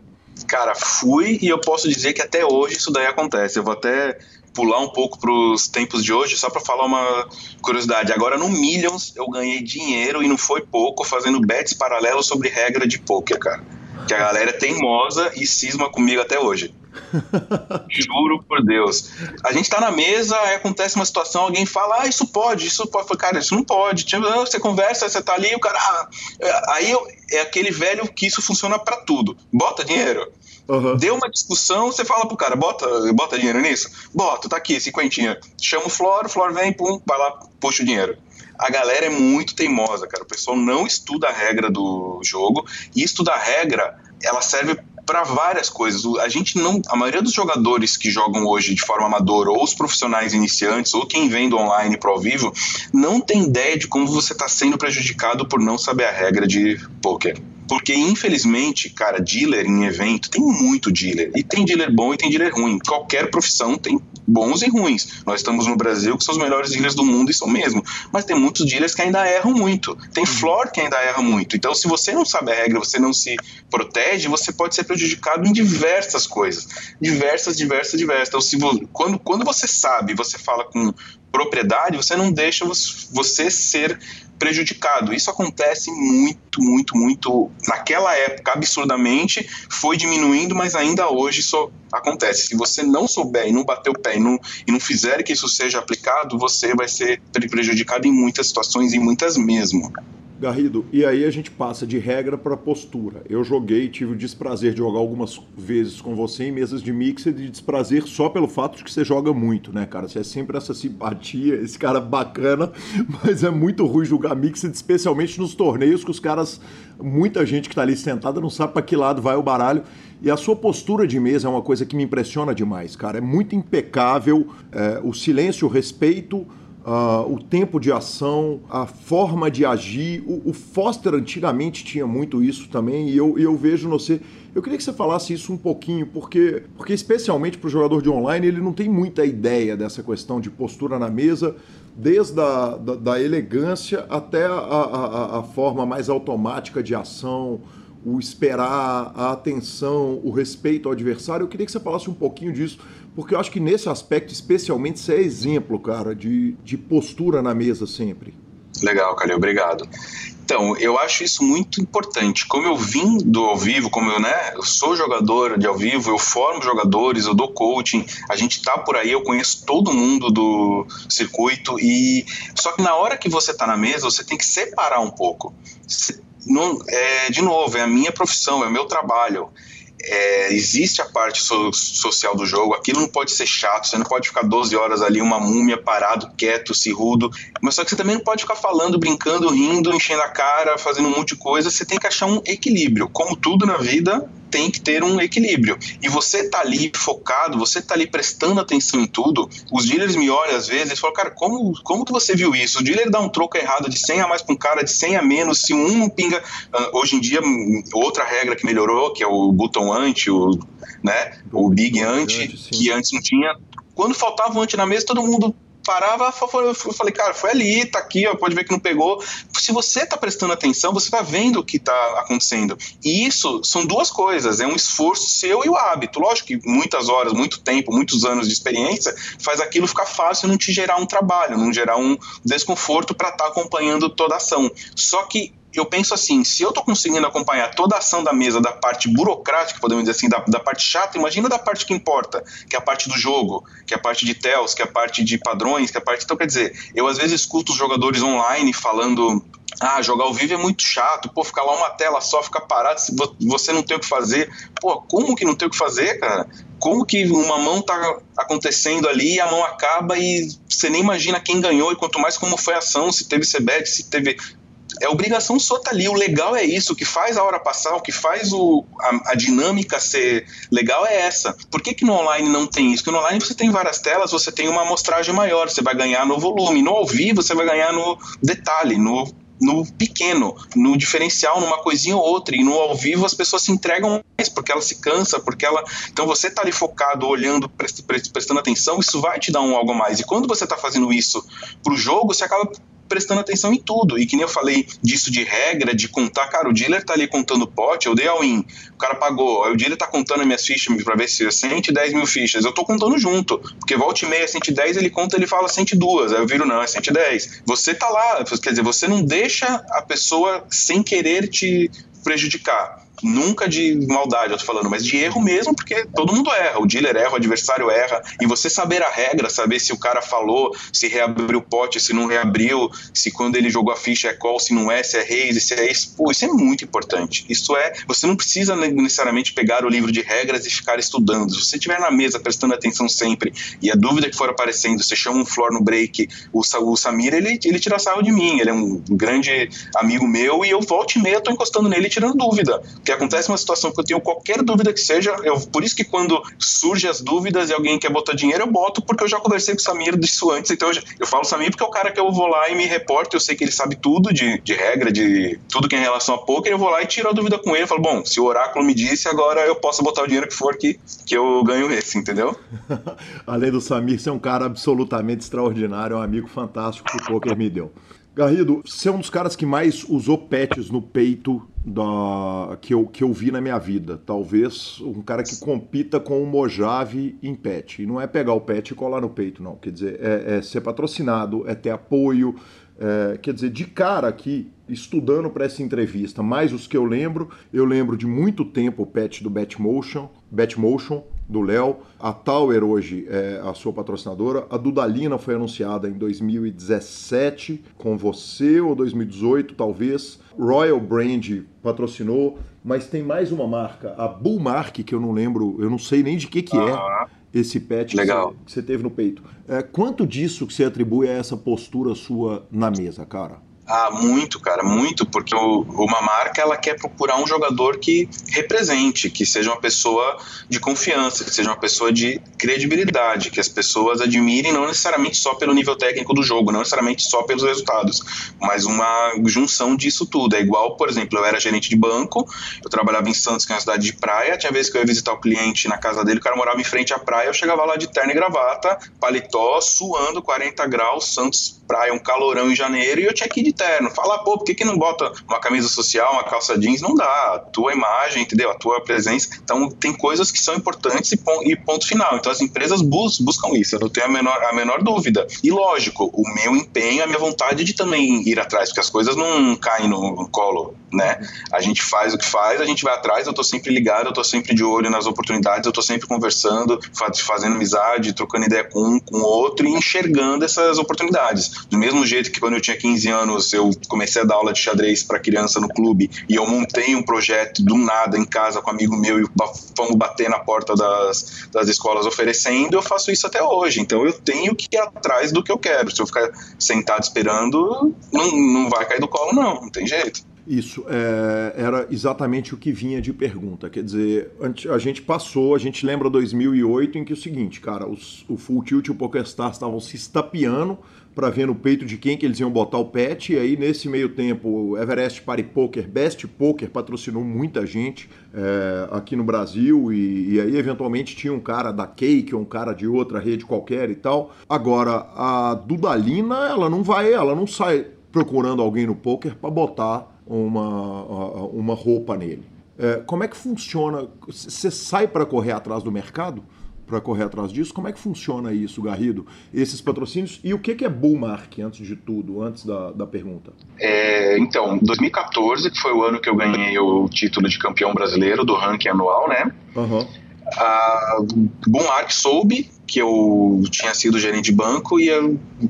S3: Cara, fui e eu posso dizer que até hoje isso daí acontece. Eu vou até pular um pouco para os tempos de hoje, só para falar uma curiosidade. Agora no Millions eu ganhei dinheiro e não foi pouco fazendo bets paralelos sobre regra de poker, cara. Que a galera é teimosa e cisma comigo até hoje. Juro por Deus. A gente tá na mesa, aí acontece uma situação, alguém fala, ah, isso pode, isso pode. Cara, isso não pode. Tipo, você conversa, você tá ali, o cara. Ah, aí é aquele velho que isso funciona para tudo. Bota dinheiro. Uhum. Deu uma discussão, você fala pro cara, bota, bota dinheiro nisso? Bota, tá aqui, cinquentinha. Chama o Flor, o Flor vem, pum, vai lá, puxa o dinheiro. A galera é muito teimosa, cara. O pessoal não estuda a regra do jogo. E estudar a regra, ela serve para várias coisas. A gente não, a maioria dos jogadores que jogam hoje de forma amadora, ou os profissionais iniciantes, ou quem vem do online pro ao vivo, não tem ideia de como você está sendo prejudicado por não saber a regra de poker. Porque, infelizmente, cara, dealer em evento tem muito dealer. E tem dealer bom e tem dealer ruim. Qualquer profissão tem bons e ruins. Nós estamos no Brasil que são os melhores dealers do mundo e são mesmo. Mas tem muitos dealers que ainda erram muito. Tem uhum. floor que ainda erra muito. Então, se você não sabe a regra, você não se protege, você pode ser prejudicado em diversas coisas. Diversas, diversas, diversas. Então, se quando, quando você sabe, você fala com propriedade, você não deixa você ser prejudicado. Isso acontece muito, muito, muito. Naquela época, absurdamente, foi diminuindo, mas ainda hoje isso acontece. Se você não souber e não bater o pé e não, e não fizer que isso seja aplicado, você vai ser prejudicado em muitas situações, e muitas mesmo.
S1: Garrido, e aí a gente passa de regra para postura. Eu joguei, tive o desprazer de jogar algumas vezes com você em mesas de mix e de desprazer só pelo fato de que você joga muito, né, cara? Você é sempre essa simpatia, esse cara bacana, mas é muito ruim jogar mixed, especialmente nos torneios que os caras, muita gente que tá ali sentada não sabe para que lado vai o baralho. E a sua postura de mesa é uma coisa que me impressiona demais, cara. É muito impecável, é, o silêncio, o respeito Uh, o tempo de ação, a forma de agir. O, o, Foster antigamente tinha muito isso também, e eu, eu vejo você. Eu queria que você falasse isso um pouquinho, porque, porque especialmente para o jogador de online, ele não tem muita ideia dessa questão de postura na mesa, desde a da, da elegância até a, a, a forma mais automática de ação, o esperar, a atenção, o respeito ao adversário. Eu queria que você falasse um pouquinho disso, porque eu acho que nesse aspecto, especialmente, você é exemplo, cara, de, de postura na mesa sempre.
S3: Legal, Calil, obrigado. Então, eu acho isso muito importante. Como eu vim do ao vivo, como eu, né, eu sou jogador de ao vivo, eu formo jogadores, eu dou coaching, a gente tá por aí, eu conheço todo mundo do circuito e só que na hora que você tá na mesa, você tem que separar um pouco. Não, é, de novo, é a minha profissão, é o meu trabalho é, existe a parte so, social do jogo, aquilo não pode ser chato, você não pode ficar 12 horas ali, uma múmia parado, quieto, cirrudo, mas só que você também não pode ficar falando, brincando, rindo, enchendo a cara, fazendo um monte de coisa, você tem que achar um equilíbrio. Como tudo na vida, tem que ter um equilíbrio. E você tá ali focado, você tá ali prestando atenção em tudo. Os dealers me olham às vezes e falam, cara, como, como que você viu isso? O dealer dá um troco errado de 100 a mais para um cara, de 100 a menos, se um não pinga. Uh, hoje em dia, outra regra que melhorou, que é o button ante, o, né, o big ante, que antes não tinha. Quando faltava ante na mesa, todo mundo parava, eu falei, cara, foi ali, tá aqui, ó, pode ver que não pegou. Se você tá prestando atenção, você tá vendo o que tá acontecendo. E isso são duas coisas, é um esforço seu e o hábito. Lógico que muitas horas, muito tempo, muitos anos de experiência faz aquilo ficar fácil não te gerar um trabalho, não gerar um desconforto para estar tá acompanhando toda a ação. Só que eu penso assim, se eu estou conseguindo acompanhar toda a ação da mesa, da parte burocrática, podemos dizer assim, da, da, parte chata, imagina da parte que importa, que é a parte do jogo, que é a parte de tells, que é a parte de padrões, que é a parte... Então, quer dizer, eu às vezes escuto os jogadores online falando ah, jogar ao vivo é muito chato, pô, ficar lá uma tela só, ficar parado, você não tem o que fazer. Pô, como que não tem o que fazer, cara? Como que uma mão tá acontecendo ali, a mão acaba e você nem imagina quem ganhou e quanto mais como foi a ação, se teve CBET, se teve é obrigação sua tá ali. O legal é isso, o que faz a hora passar, o que faz o, a, a, dinâmica ser legal é essa. Por que, que no online não tem isso? Porque no online você tem várias telas, você tem uma amostragem maior, você vai ganhar no volume. No ao vivo você vai ganhar no detalhe, no no pequeno, no diferencial, numa coisinha ou outra. E no ao vivo as pessoas se entregam mais, porque ela se cansa, porque ela. Então você tá ali focado, olhando, prestando atenção, isso vai te dar um algo mais. E quando você tá fazendo isso pro jogo, você acaba prestando atenção em tudo. E que nem eu falei disso de regra, de contar, cara, o dealer tá ali contando pote, eu dei all-in, o cara pagou, aí o dealer tá contando as minhas fichas pra ver se é 110 mil fichas, eu tô contando junto, porque volta e meia 110, ele conta, ele fala 102, aí eu viro, não, é 110. Você tá lá, quer dizer, você não deixa a pessoa sem querer te prejudicar nunca de maldade, eu tô falando, mas de erro mesmo, porque todo mundo erra. O dealer erra, o adversário erra. E você saber a regra, saber se o cara falou, se reabriu o pote, se não reabriu, se quando ele jogou a ficha é call, se não é, se é raise, se é isso. Pô, isso é muito importante. Isso é, você não precisa necessariamente pegar o livro de regras e ficar estudando. Se você estiver na mesa prestando atenção sempre e a dúvida que for aparecendo, você chama um floor no break, o, o Samir, ele, ele tira sarro de mim. Ele é um grande amigo meu e eu volto e meia tô encostando nele tirando dúvida que acontece uma situação que eu tenho qualquer dúvida que seja, eu, por isso que quando surgem as dúvidas e alguém quer botar dinheiro, eu boto, porque eu já conversei com o Samir disso antes, então eu, eu falo Samir porque é o cara que eu vou lá e me reporto, eu sei que ele sabe tudo de, de regra, de tudo que é em relação a poker, eu vou lá e tiro a dúvida com ele, falo, bom, se o oráculo me disse, agora eu posso botar o dinheiro que for que, que eu ganho esse, entendeu?
S1: Além do Samir ser um cara absolutamente extraordinário, é um amigo fantástico que o poker me deu. Garrido, você é um dos caras que mais usou pets no peito da, que, eu, que eu vi na minha vida. Talvez um cara que compita com o Mojave em pet. E não é pegar o pet e colar no peito, não. Quer dizer, é, é ser patrocinado, é ter apoio, É, quer dizer, de cara aqui, estudando para essa entrevista, mais os que eu lembro, eu lembro de muito tempo o patch do Batmotion, Batmotion do Léo, a Tower hoje é a sua patrocinadora, a Dudalina foi anunciada em 2017 com você ou 2018 talvez, Royal Brand patrocinou, mas tem mais uma marca, a Bullmark que eu não lembro, eu não sei nem de que que é esse patch
S3: Legal.
S1: Que, você, teve no peito. É, quanto disso que você atribui a essa postura sua na mesa, cara?
S3: Ah, muito, cara, muito, porque o, uma marca ela quer procurar um jogador que represente, que seja uma pessoa de confiança, que seja uma pessoa de credibilidade, que as pessoas admirem não necessariamente só pelo nível técnico do jogo, não necessariamente só pelos resultados, mas uma junção disso tudo. É igual, por exemplo, eu era gerente de banco, eu trabalhava em Santos, que é uma cidade de praia, tinha vezes que eu ia visitar o cliente na casa dele, o cara morava em frente à praia, eu chegava lá de terno e gravata, paletó, suando 40 graus, Santos praia, um calorão em janeiro, e eu tinha que ir de terno. Falar, pô, por que, que não bota uma camisa social, uma calça jeans? Não dá. A tua imagem, entendeu? A tua presença. Então, tem coisas que são importantes e, e ponto final. Então, as empresas bus buscam isso, eu não tenho a menor, a menor dúvida. E, lógico, o meu empenho, a minha vontade de também ir atrás, porque as coisas não caem no colo né? A gente faz o que faz, a gente vai atrás, eu tô sempre ligado, eu tô sempre de olho nas oportunidades, eu tô sempre conversando, fazendo amizade, trocando ideia com um, com outro e enxergando essas oportunidades. Do mesmo jeito que quando eu tinha 15 anos, eu comecei a dar aula de xadrez para criança no clube e eu montei um projeto do nada em casa com um amigo meu e fomos bater na porta das, das escolas oferecendo, eu faço isso até hoje. Então eu tenho que ir atrás do que eu quero. Se eu ficar sentado esperando, não, não vai cair do colo, não, não tem jeito.
S1: Isso, é, era exatamente o que vinha de pergunta. Quer dizer, a gente passou, a gente lembra 2008 em que é o seguinte, cara, os, o Full Tilt e o PokerStars estavam se estapeando para ver no peito de quem que eles iam botar o pet, e aí nesse meio tempo o Everest Party Poker, Best Poker patrocinou muita gente é, aqui no Brasil, e, e, aí eventualmente tinha um cara da Cake, ou um cara de outra rede qualquer e tal. Agora, a Dudalina, ela não vai, ela não sai procurando alguém no poker para botar uma, uma roupa nele. É, como é que funciona? Você sai para correr atrás do mercado? Para correr atrás disso? Como é que funciona isso, Garrido? Esses patrocínios? E o que, que é bull market, antes de tudo, antes da, da pergunta?
S3: É, então, 2014, que foi o ano que eu ganhei o título de campeão brasileiro do ranking anual, né?
S1: Uhum.
S3: A Bumark soube que eu tinha sido gerente de banco e a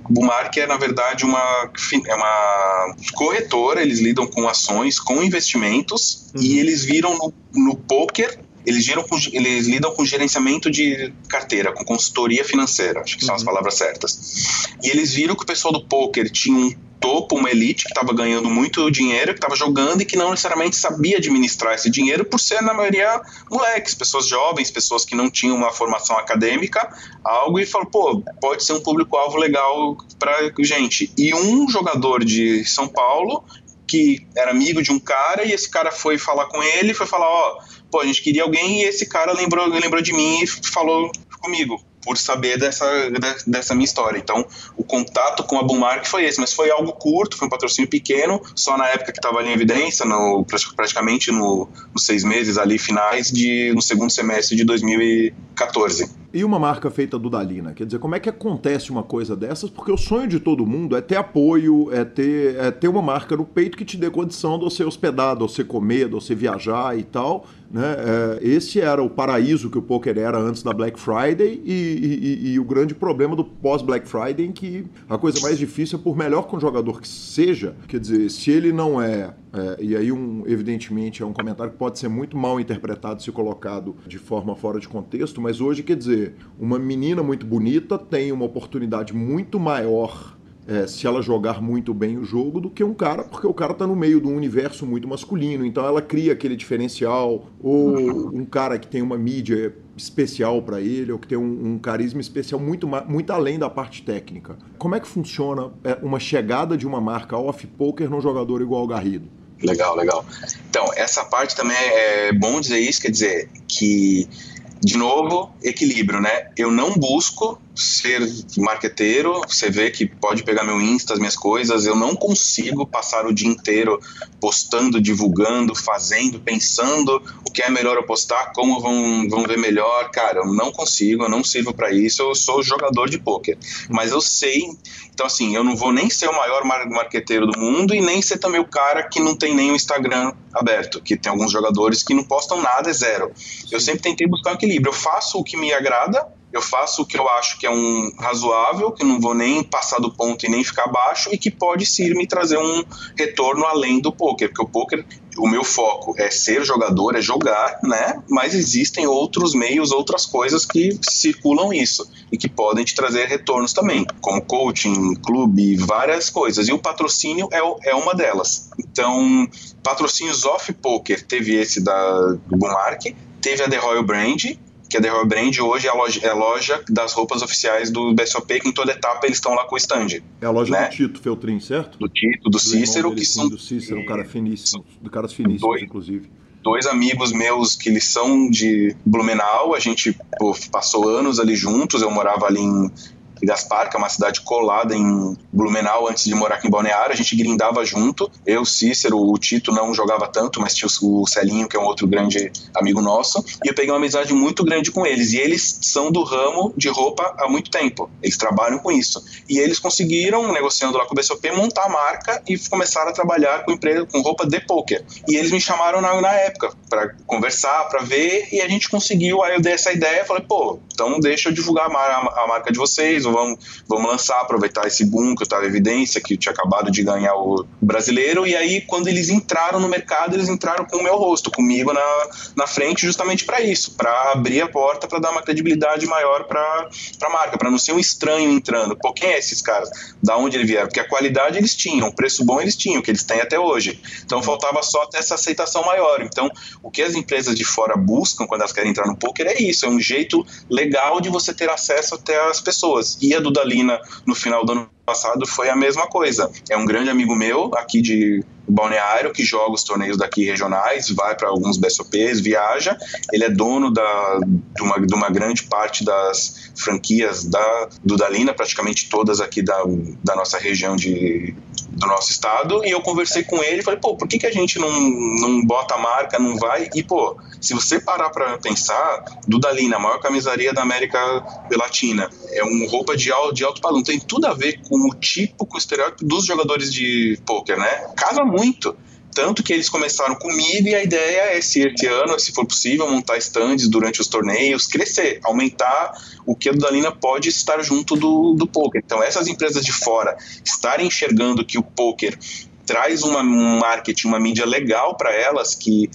S3: Bumark é na verdade uma é uma corretora, eles lidam com ações, com investimentos uhum. e eles viram no, no poker eles, giram com, eles lidam com gerenciamento de carteira, com consultoria financeira, acho que são as uhum. palavras certas. E eles viram que o pessoal do poker tinha um topo, uma elite que estava ganhando muito dinheiro, que estava jogando e que não necessariamente sabia administrar esse dinheiro por ser, na maioria, moleques, pessoas jovens, pessoas que não tinham uma formação acadêmica, algo, e falou, pô, pode ser um público-alvo legal para gente. E um jogador de São Paulo que era amigo de um cara e esse cara foi falar com ele, foi falar, ó, pô, a gente queria alguém e esse cara lembrou, lembrou de mim e falou comigo por saber dessa, dessa minha história. Então, o contato com a Bumark foi esse, mas foi algo curto, foi um patrocínio pequeno, só na época que estava em evidência, no, praticamente no, nos seis meses ali finais de no segundo semestre de 2014.
S1: E uma marca feita do Dalina? Quer dizer, como é que acontece uma coisa dessas? Porque o sonho de todo mundo é ter apoio, é ter, é ter uma marca no peito que te dê condição de você hospedar, de você comer, de você viajar e tal. Né? É, esse era o paraíso que o poker era antes da Black Friday e, e, e o grande problema do pós-Black Friday em que a coisa mais difícil é por melhor que um jogador que seja, quer dizer, se ele não é é, e aí, um, evidentemente, é um comentário que pode ser muito mal interpretado se colocado de forma fora de contexto, mas hoje, quer dizer, uma menina muito bonita tem uma oportunidade muito maior é, se ela jogar muito bem o jogo do que um cara, porque o cara está no meio de um universo muito masculino, então ela cria aquele diferencial, ou um cara que tem uma mídia especial para ele, ou que tem um, um, carisma especial muito, muito além da parte técnica. Como é que funciona é, uma chegada de uma marca off-poker num jogador igual o Garrido?
S3: Legal, legal. Então, essa parte também é bom dizer isso, quer dizer que, de novo, equilíbrio, né? Eu não busco ser marqueteiro, você vê que pode pegar meu Insta, as minhas coisas, eu não consigo passar o dia inteiro postando, divulgando, fazendo, pensando o que é melhor eu postar, como vão, vão ver melhor. Cara, eu não consigo, eu não sirvo para isso, eu sou jogador de pôquer. Mas eu sei, então assim, eu não vou nem ser o maior marqueteiro do mundo e nem ser também o cara que não tem nem o Instagram aberto, que tem alguns jogadores que não postam nada, é zero. Eu sempre tentei buscar um equilíbrio. Eu faço o que me agrada, eu faço o que eu acho que é um razoável, que não vou nem passar do ponto e nem ficar baixo e que pode sim me trazer um retorno além do poker, porque o poker, o meu foco é ser jogador, é jogar, né? Mas existem outros meios, outras coisas que circulam isso e que podem te trazer retornos também, como coaching, clube, várias coisas. E o patrocínio é, é uma delas. Então, patrocínios off poker, teve esse da Bumark, teve a The Royal Brand, que a The Royal Brand hoje é a, loja, é a loja das roupas oficiais do BSOP, que em toda etapa eles estão lá com o stand.
S1: É a loja né? do Tito Feltrin, certo?
S3: Do Tito, do, do Cícero, que são...
S1: Do Cícero, um cara finíssimo, do caras finíssimos, dois, inclusive.
S3: Dois amigos meus que eles são de Blumenau, a gente pô, passou anos ali juntos, eu morava ali em Gaspar, que é uma cidade colada em Blumenau antes de morar aqui em Balneário. A gente grindava junto. Eu, Cícero, o Tito não jogava tanto, mas tinha o Celinho, que é um outro grande amigo nosso. E eu peguei uma amizade muito grande com eles. E eles são do ramo de roupa há muito tempo. Eles trabalham com isso. E eles conseguiram, negociando lá com o BSOP, montar a marca e começaram a trabalhar com empresa com roupa de poker. E eles me chamaram na, na época para conversar, para ver, e a gente conseguiu. Aí eu dei essa ideia, falei, pô, então deixa eu divulgar a, marca de vocês, vamos, vamos lançar, aproveitar esse boom que estava evidência, que tinha acabado de ganhar o brasileiro, e aí quando eles entraram no mercado, eles entraram com o meu rosto, comigo na, na frente, justamente para isso, para abrir a porta, para dar uma credibilidade maior para a marca, para não ser um estranho entrando. Pô, quem é esses caras? Da onde eles vieram? Porque a qualidade eles tinham, o preço bom eles tinham, que eles têm até hoje. Então faltava só ter essa aceitação maior. Então, o que as empresas de fora buscam quando elas querem entrar no poker é isso, é um jeito legal de você ter acesso até as pessoas e a Dudalina no final do ano passado foi a mesma coisa. É um grande amigo meu aqui de Balneário que joga os torneios daqui regionais, vai para alguns BSOPs, viaja. Ele é dono da, de, uma, de uma grande parte das franquias da Dudalina, praticamente todas aqui da, da nossa região de, do nosso estado. E eu conversei com ele e falei, pô, por que, que a gente não, não bota a marca, não vai? E, pô, se você parar para pensar, Dudalina, a maior camisaria da América Latina, é uma roupa de, de alto padrão, tem tudo a ver com o tipo, com o estereótipo dos jogadores de poker, né? Casa muito. Tanto que eles começaram comigo e a ideia é, se esse ano, se for possível, montar stands durante os torneios, crescer, aumentar o que a Dudalina pode estar junto do, do poker. Então, essas empresas de fora estarem enxergando que o poker traz uma, um marketing, uma mídia legal para elas, que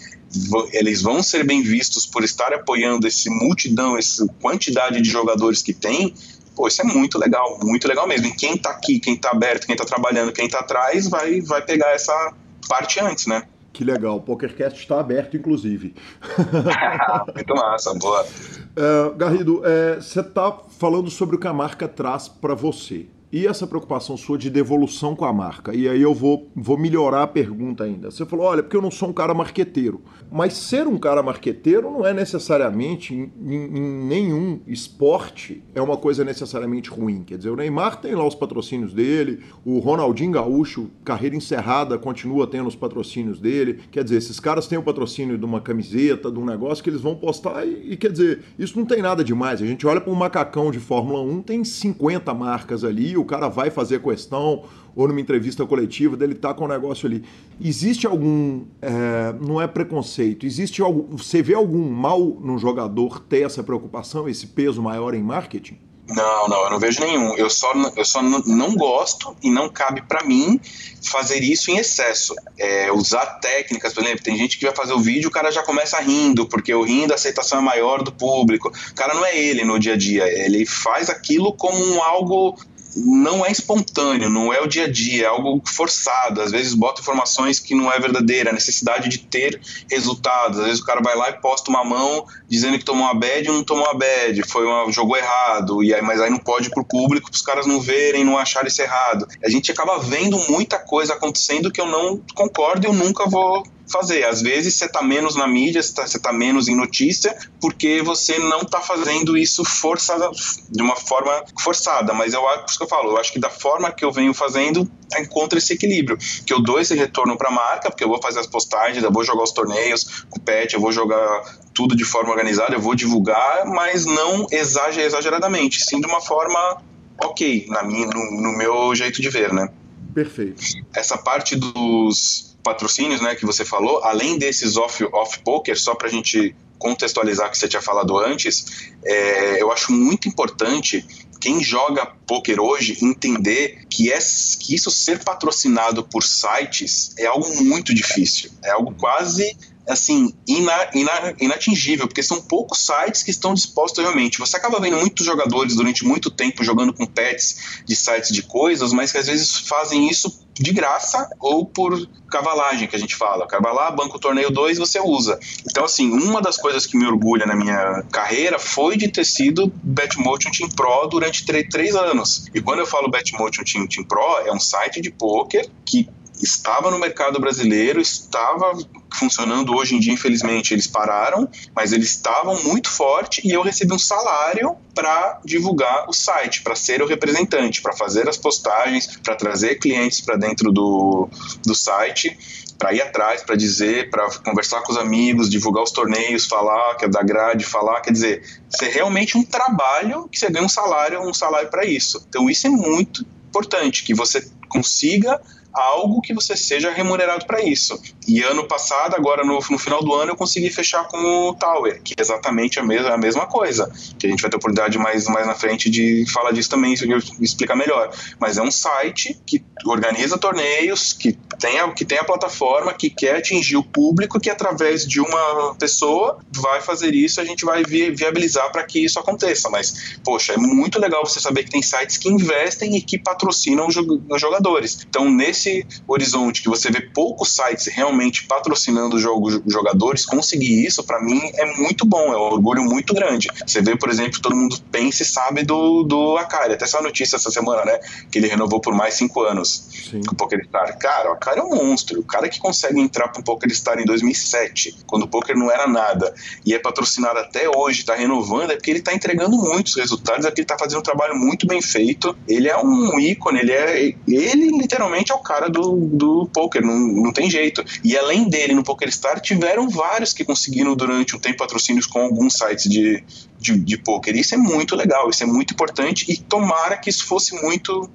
S3: eles vão ser bem vistos por estar apoiando esse multidão, essa quantidade de jogadores que tem, pô, isso é muito legal, muito legal mesmo. E quem tá aqui, quem tá aberto, quem tá trabalhando, quem tá atrás, vai, vai pegar essa parte antes, né?
S1: Que legal, o PokerCast está aberto, inclusive.
S3: muito massa, boa.
S1: Uh, Garrido, você é, está falando sobre o que a marca traz para você. E essa preocupação sua de devolução com a marca? E aí eu vou, vou melhorar a pergunta ainda. Você falou, olha, porque eu não sou um cara marqueteiro. Mas ser um cara marqueteiro não é necessariamente, em, em, nenhum esporte, é uma coisa necessariamente ruim. Quer dizer, o Neymar tem lá os patrocínios dele, o Ronaldinho Gaúcho, carreira encerrada, continua tendo os patrocínios dele. Quer dizer, esses caras têm o patrocínio de uma camiseta, de um negócio que eles vão postar e, e quer dizer, isso não tem nada demais. A gente olha para um macacão de Fórmula 1, tem 50 marcas ali, o cara vai fazer questão, ou numa entrevista coletiva, dele tá com o um negócio ali. Existe algum. É, não é preconceito, existe algum. Você vê algum mal no jogador ter essa preocupação, esse peso maior em marketing?
S3: Não, não, eu não vejo nenhum. Eu só, eu só não gosto e não cabe para mim fazer isso em excesso. É, usar técnicas, por exemplo, tem gente que vai fazer o vídeo o cara já começa rindo, porque o rindo a aceitação é maior do público. O cara não é ele no dia a dia, ele faz aquilo como algo não é espontâneo, não é o dia a dia, é algo forçado. Às vezes bota informações que não é verdadeira, a necessidade de ter resultados. Às vezes o cara vai lá e posta uma mão dizendo que tomou uma bad e não tomou uma bad, foi uma, jogou errado, e aí, mas aí não pode ir pro público para os caras não verem, não acharem isso errado. A gente acaba vendo muita coisa acontecendo que eu não concordo e eu nunca vou fazer. Às vezes você está menos na mídia, você está tá menos em notícia, porque você não está fazendo isso forçada, de uma forma forçada. Mas eu, isso que eu falo, eu acho que da forma que eu venho fazendo, encontra esse equilíbrio. Que eu dou esse retorno para a marca, porque eu vou fazer as postagens, eu vou jogar os torneios com o pet, eu vou jogar tudo de forma organizada, eu vou divulgar, mas não exageradamente, sim de uma forma ok, na minha, no, no meu jeito de ver, né?
S1: Perfeito.
S3: Essa parte dos patrocínios, né, que você falou, além desses off, off poker, só para a gente contextualizar que você tinha falado antes, é, eu acho muito importante quem joga poker hoje entender que, é, que isso ser patrocinado por sites é algo muito difícil, é algo quase assim, ina, ina, inatingível, porque são poucos sites que estão dispostos realmente. Você acaba vendo muitos jogadores durante muito tempo jogando com pets de sites de coisas, mas que às vezes fazem isso de graça ou por cavalagem, que a gente fala. Cavalar, banco torneio 2, você usa. Então, assim, uma das coisas que me orgulha na minha carreira foi de ter sido Betmotion Team Pro durante três anos. E quando eu falo Betmotion Team, Team Pro, é um site de poker que estava no mercado brasileiro, estava funcionando hoje em dia, infelizmente, eles pararam, mas eles estavam muito forte e eu recebi um salário para divulgar o site, para ser o representante, para fazer as postagens, para trazer clientes para dentro do, do site para ir atrás, para dizer, para conversar com os amigos, divulgar os torneios, falar que é da grade, falar, quer dizer, ser realmente um trabalho que você ganha um salário, um salário para isso. Então isso é muito importante que você consiga algo que você seja remunerado para isso. E ano passado, agora no, no, final do ano, eu consegui fechar com o Tower, que é exatamente a mesma, a mesma coisa. Que a gente vai ter oportunidade mais, mais na frente de falar disso também, explicar melhor. Mas é um site que organiza torneios, que tem a, que tem a plataforma, que quer atingir o público, que através de uma pessoa vai fazer isso, a gente vai vi, viabilizar para que isso aconteça. Mas, poxa, é muito legal você saber que tem sites que investem e que patrocinam os jogadores. Então, nesse esse horizonte que você vê poucos sites realmente patrocinando jogos jogadores, conseguir isso para mim é muito bom, é um orgulho muito grande. Você vê, por exemplo, todo mundo pensa e sabe do, do Akari, até essa notícia essa semana, né? Que ele renovou por mais cinco anos Sim. com o PokerStar. Cara, o Akari é um monstro. O cara que consegue entrar para o PokerStar em 2007, quando o poker não era nada, e é patrocinado até hoje, tá renovando, é porque ele tá entregando muitos resultados, é porque ele tá fazendo um trabalho muito bem feito. Ele é um ícone, ele é. Ele literalmente é o cara do, do poker, não, não tem jeito. E além dele no PokerStar, tiveram vários que conseguiram durante um tempo patrocínios com alguns sites de, de, de poker. Isso é muito legal, isso é muito importante e tomara que isso fosse muito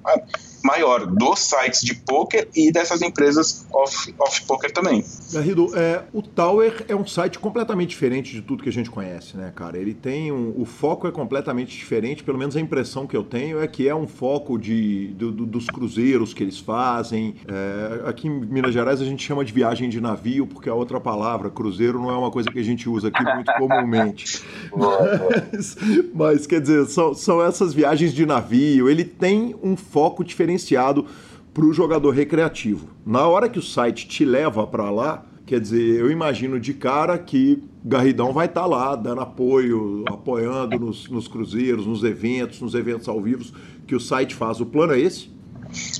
S3: maior dos sites de poker e dessas empresas off, off poker também.
S1: Garrido, é, o Tower é um site completamente diferente de tudo que a gente conhece, né, cara? Ele tem um, o foco é completamente diferente, pelo menos a impressão que eu tenho é que é um foco de, do, do, dos cruzeiros que eles fazem. É, aqui em Minas Gerais a gente chama de viagem de navio, porque a outra palavra, cruzeiro, não é uma coisa que a gente usa aqui muito comumente. Mas, mas, quer dizer, são, são essas viagens de navio. Ele tem um foco diferenciado para o jogador recreativo. Na hora que o site te leva para lá, quer dizer, eu imagino de cara que Garridão vai estar tá lá dando apoio, apoiando nos, nos cruzeiros, nos eventos, nos eventos ao vivo que o site faz. O plano é esse?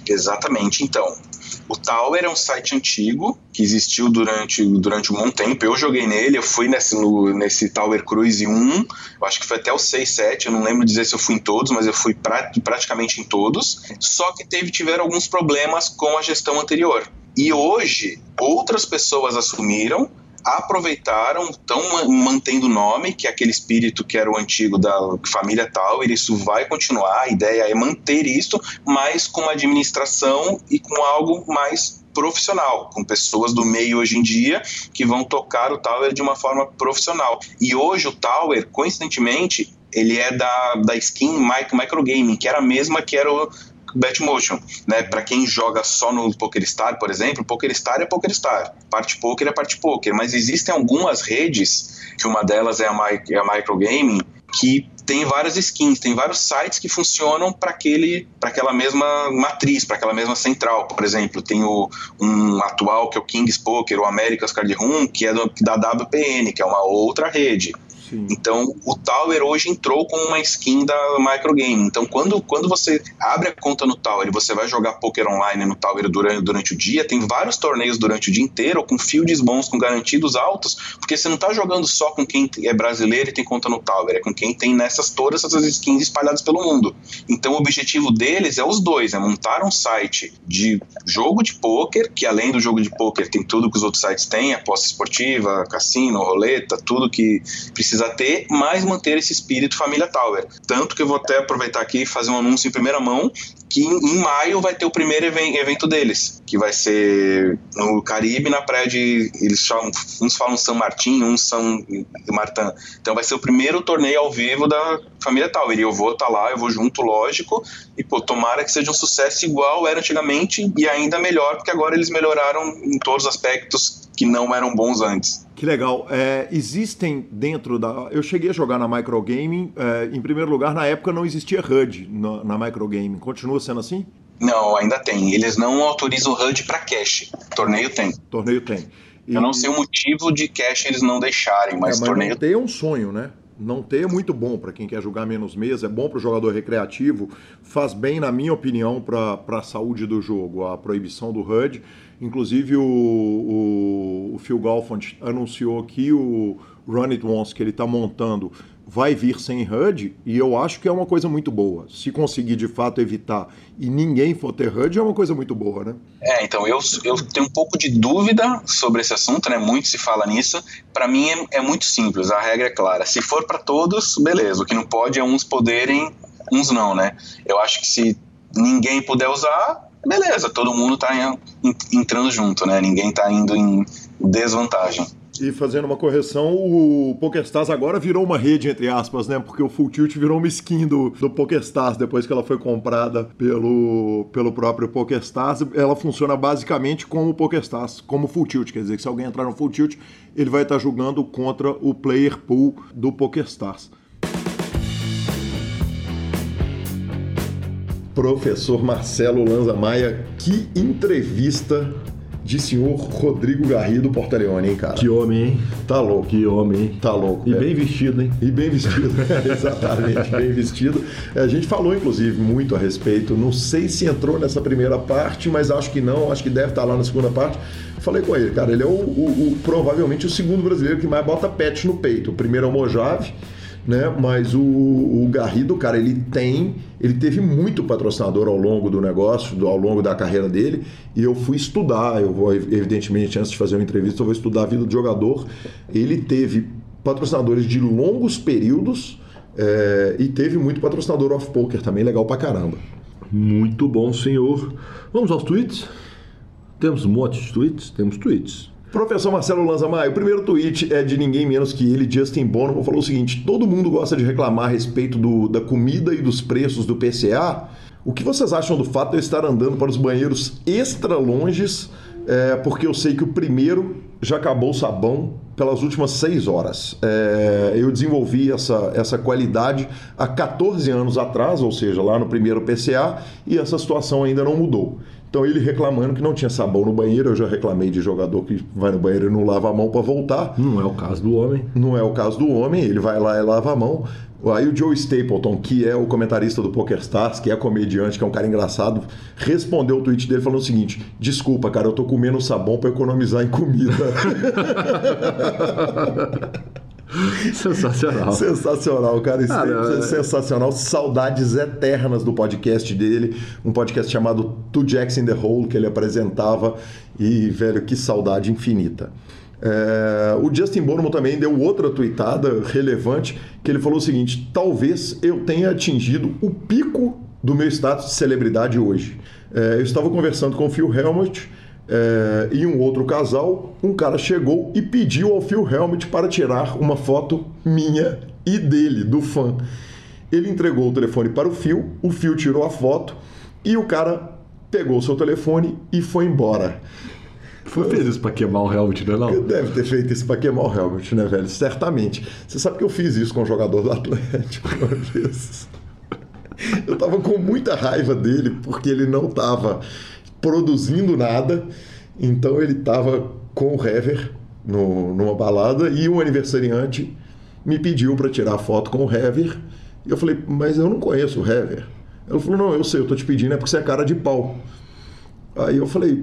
S3: Exatamente. Então, o Tower é um site antigo que existiu durante, durante um bom tempo. Eu joguei nele, eu fui nesse, no, nesse Tower Cruise 1, eu acho que foi até o 6, 7, eu não lembro dizer se eu fui em todos, mas eu fui pra, praticamente em todos. Só que teve, tiveram alguns problemas com a gestão anterior. E hoje, outras pessoas assumiram aproveitaram, estão mantendo o nome, que é aquele espírito que era o antigo da família Tower, isso vai continuar, a ideia é manter isso, mas com uma administração e com algo mais profissional, com pessoas do meio hoje em dia que vão tocar o Tower de uma forma profissional. E hoje o Tower, coincidentemente, ele é da, da skin Microgaming, que era a mesma que era o, Betmotion, né? Para quem joga só no PokerStar, por exemplo, PokerStar é PokerStar, parte poker é parte poker, mas existem algumas redes, que uma delas é a, My, é a Microgaming, que tem várias skins, tem vários sites que funcionam para aquele, para aquela mesma matriz, para aquela mesma central. Por exemplo, tem o, um atual que é o Kings Poker, o America's Card Room, que é do, da WPN, que é uma outra rede. Então, o Tower hoje entrou com uma skin da Microgame. Então, quando, quando você abre a conta no Tower e você vai jogar poker online no Tower durante, durante o dia, tem vários torneios durante o dia inteiro, com fields bons, com garantidos altos, porque você não está jogando só com quem é brasileiro e tem conta no Tower, é com quem tem nessas todas essas skins espalhadas pelo mundo. Então, o objetivo deles é os dois, é montar um site de jogo de poker, que além do jogo de poker tem tudo que os outros sites têm, aposta esportiva, cassino, roleta, tudo que precisa ter, mas manter esse espírito família Tower. Tanto que eu vou até aproveitar aqui e fazer um anúncio em primeira mão, que em maio vai ter o primeiro evento deles, que vai ser no Caribe, na praia de. Eles chamam, uns falam São Martin, uns são Martin. Então vai ser o primeiro torneio ao vivo da família Tower. E eu vou estar tá lá, eu vou junto, lógico. E pô, tomara que seja um sucesso igual era antigamente e ainda melhor, porque agora eles melhoraram em todos os aspectos que não eram bons antes.
S1: Que legal. É, existem dentro da. Eu cheguei a jogar na Microgaming. É, em primeiro lugar, na época não existia HUD na, na Microgaming. Continua sendo assim?
S3: Não, ainda tem. Eles não autorizam HUD para cache. Torneio tem.
S1: Torneio tem.
S3: E... Eu não sei o motivo de cache eles não deixarem, mas, é, mas torneio.
S1: Tem um sonho, né? não ter é muito bom para quem quer jogar menos mesa, é bom para o jogador recreativo, faz bem, na minha opinião, para a saúde do jogo, a proibição do HUD. Inclusive, o, o, o Phil Galfond anunciou que o Run It Once, que ele está montando, vai vir sem HUD, e eu acho que é uma coisa muito boa. Se conseguir de fato evitar e ninguém for ter HUD, é uma coisa muito boa, né?
S3: É, então eu, eu tenho um pouco de dúvida sobre esse assunto, né? Muito se fala nisso. Para mim é, é, muito simples, a regra é clara. Se for para todos, beleza. O que não pode é uns poderem, uns não, né? Eu acho que se ninguém puder usar, beleza, todo mundo tá entrando junto, né? Ninguém tá indo em desvantagem.
S1: E fazendo uma correção, o PokerStars agora virou uma rede, entre aspas, né? Porque o Full Tilt virou uma skin do, do PokerStars depois que ela foi comprada pelo, pelo próprio PokerStars. Ela funciona basicamente como o PokerStars, como Full Tilt. Quer dizer que se alguém entrar no Full Tilt, ele vai estar jogando contra o player pool do PokerStars. Professor Marcelo Lanza Maia, que entrevista de senhor Rodrigo Garrido Portaleone, hein, cara?
S2: Que homem, hein?
S1: Tá louco.
S2: Que homem, hein?
S1: Tá louco.
S2: E é. bem vestido, hein?
S1: E bem vestido, exatamente, bem vestido. É, a gente falou, inclusive, muito a respeito. Não sei se entrou nessa primeira parte, mas acho que não. Acho que deve estar lá na segunda parte. Falei com ele, cara. Ele é o, o, o provavelmente o segundo brasileiro que mais bota pet no peito. O primeiro é o Mojave né? Mas o, o, Garrido, cara, ele tem, ele teve muito patrocinador ao longo do negócio, do, ao longo da carreira dele, e eu fui estudar, eu vou, evidentemente, antes de fazer uma entrevista, eu vou estudar a vida do jogador. Ele teve patrocinadores de longos períodos é, e teve muito patrocinador off-poker também, legal pra caramba.
S2: Muito bom, senhor. Vamos aos tweets? Temos um monte de tweets? Temos tweets.
S1: Professor Marcelo Lanza Maia, o primeiro tweet é de ninguém menos que ele, Justin Bonomo, falou o seguinte: todo mundo gosta de reclamar a respeito do, da comida e dos preços do PCA. O que vocês acham do fato de eu estar andando para os banheiros extra longes? É, porque eu sei que o primeiro já acabou o sabão pelas últimas seis horas. É, eu desenvolvi essa, essa qualidade há 14 anos atrás, ou seja, lá no primeiro PCA, e essa situação ainda não mudou. Então ele reclamando que não tinha sabão no banheiro, eu já reclamei de jogador que vai no banheiro e não lava a mão para voltar.
S2: Não é o caso do homem.
S1: Não é o caso do homem, ele vai lá e lava a mão. Aí o Joe Stapleton, que é o comentarista do PokerStars, que é comediante, que é um cara engraçado, respondeu o tweet dele falando o seguinte: Desculpa, cara, eu tô comendo sabão para economizar em comida.
S2: Sensacional.
S1: Sensacional, cara. Ah, é sensacional. Saudades eternas do podcast dele. Um podcast chamado Two Jacks in the Hole, que ele apresentava. E, velho, que saudade infinita. É, o Justin Bonomo também deu outra tweetada relevante, que ele falou o seguinte: talvez eu tenha atingido o pico do meu status de celebridade hoje. É, eu estava conversando com o Phil Helmut é, e um outro casal, um cara chegou e pediu ao Phil Helmut para tirar uma foto minha e dele, do fã. Ele entregou o telefone para o Phil, o Phil tirou a foto e o cara pegou o seu telefone e foi embora.
S2: Foi fez isso para queimar o Helmut, não é não?
S1: Deve ter feito isso para queimar o Helmut, né, velho? Certamente. Você sabe que eu fiz isso com um jogador do Atlético uma vez. Eu tava com muita raiva dele porque ele não tava produzindo nada. Então ele estava com o Hever no, numa balada e um aniversariante me pediu para tirar foto com o Hever. E eu falei, mas eu não conheço o Hever. Ela falou, não, eu sei, eu tô te pedindo é porque você é cara de pau. Aí eu falei,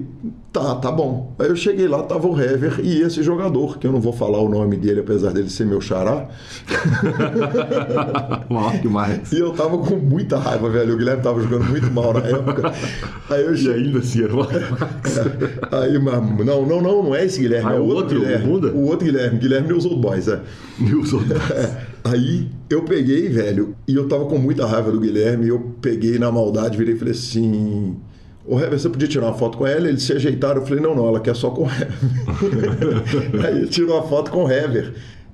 S1: tá, tá bom. Aí eu cheguei lá, tava o Hever e esse jogador, que eu não vou falar o nome dele, apesar dele ser meu xará.
S2: Mal demais.
S1: E eu tava com muita raiva, velho. O Guilherme tava jogando muito mal na época. Aí eu
S2: E
S1: cheguei.
S2: ainda assim, era uma...
S1: Aí, mas, não, não, não, não é esse Guilherme,
S2: Ah,
S1: é
S2: o
S1: o outro,
S2: outro,
S1: Guilherme.
S2: o Muda?
S1: O outro Guilherme, Guilherme News Old Boys, é.
S2: Nilson.
S1: Aí eu peguei, velho, e eu tava com muita raiva do Guilherme, e eu peguei na maldade, virei e falei assim. Ô Heber, você podia tirar uma foto com ela? Eles se ajeitaram. Eu falei, não, não, ela quer só com o Heber. Aí tirou uma foto com o Heber.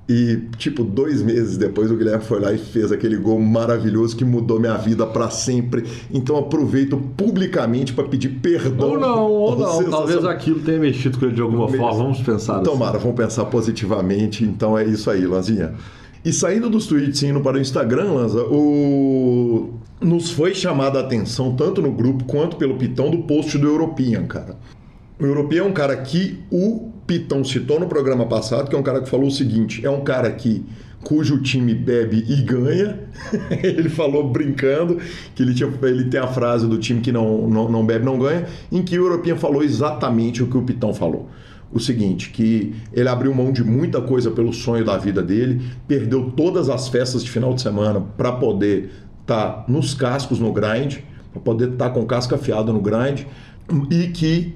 S1: E, tipo, dois meses depois o Guilherme foi lá e fez aquele gol maravilhoso que mudou minha vida pra sempre. Então aproveito publicamente pra pedir perdão.
S2: Ou não, ou não.
S1: Sensacional.
S2: Talvez aquilo tenha mexido com ele de alguma forma. Vamos pensar assim.
S1: Tomara, vamos pensar positivamente. Então é isso aí, Lanzinha. E saindo dos tweets e indo para o Instagram, Lanza, o... nos foi chamada a atenção, tanto no grupo quanto pelo Pitão, do post do European, cara. O European é um cara que o Pitão citou no programa passado, que é um cara que falou o seguinte: é um cara que cujo time bebe e ganha. ele falou brincando que ele, tinha, ele tem a frase do time que não, não, não bebe não ganha, em que o European falou exatamente o que o Pitão falou o seguinte, que ele abriu mão de muita coisa pelo sonho da vida dele, perdeu todas as festas de final de semana para poder estar nos cascos no grind, para poder estar com casca afiada no grind, e que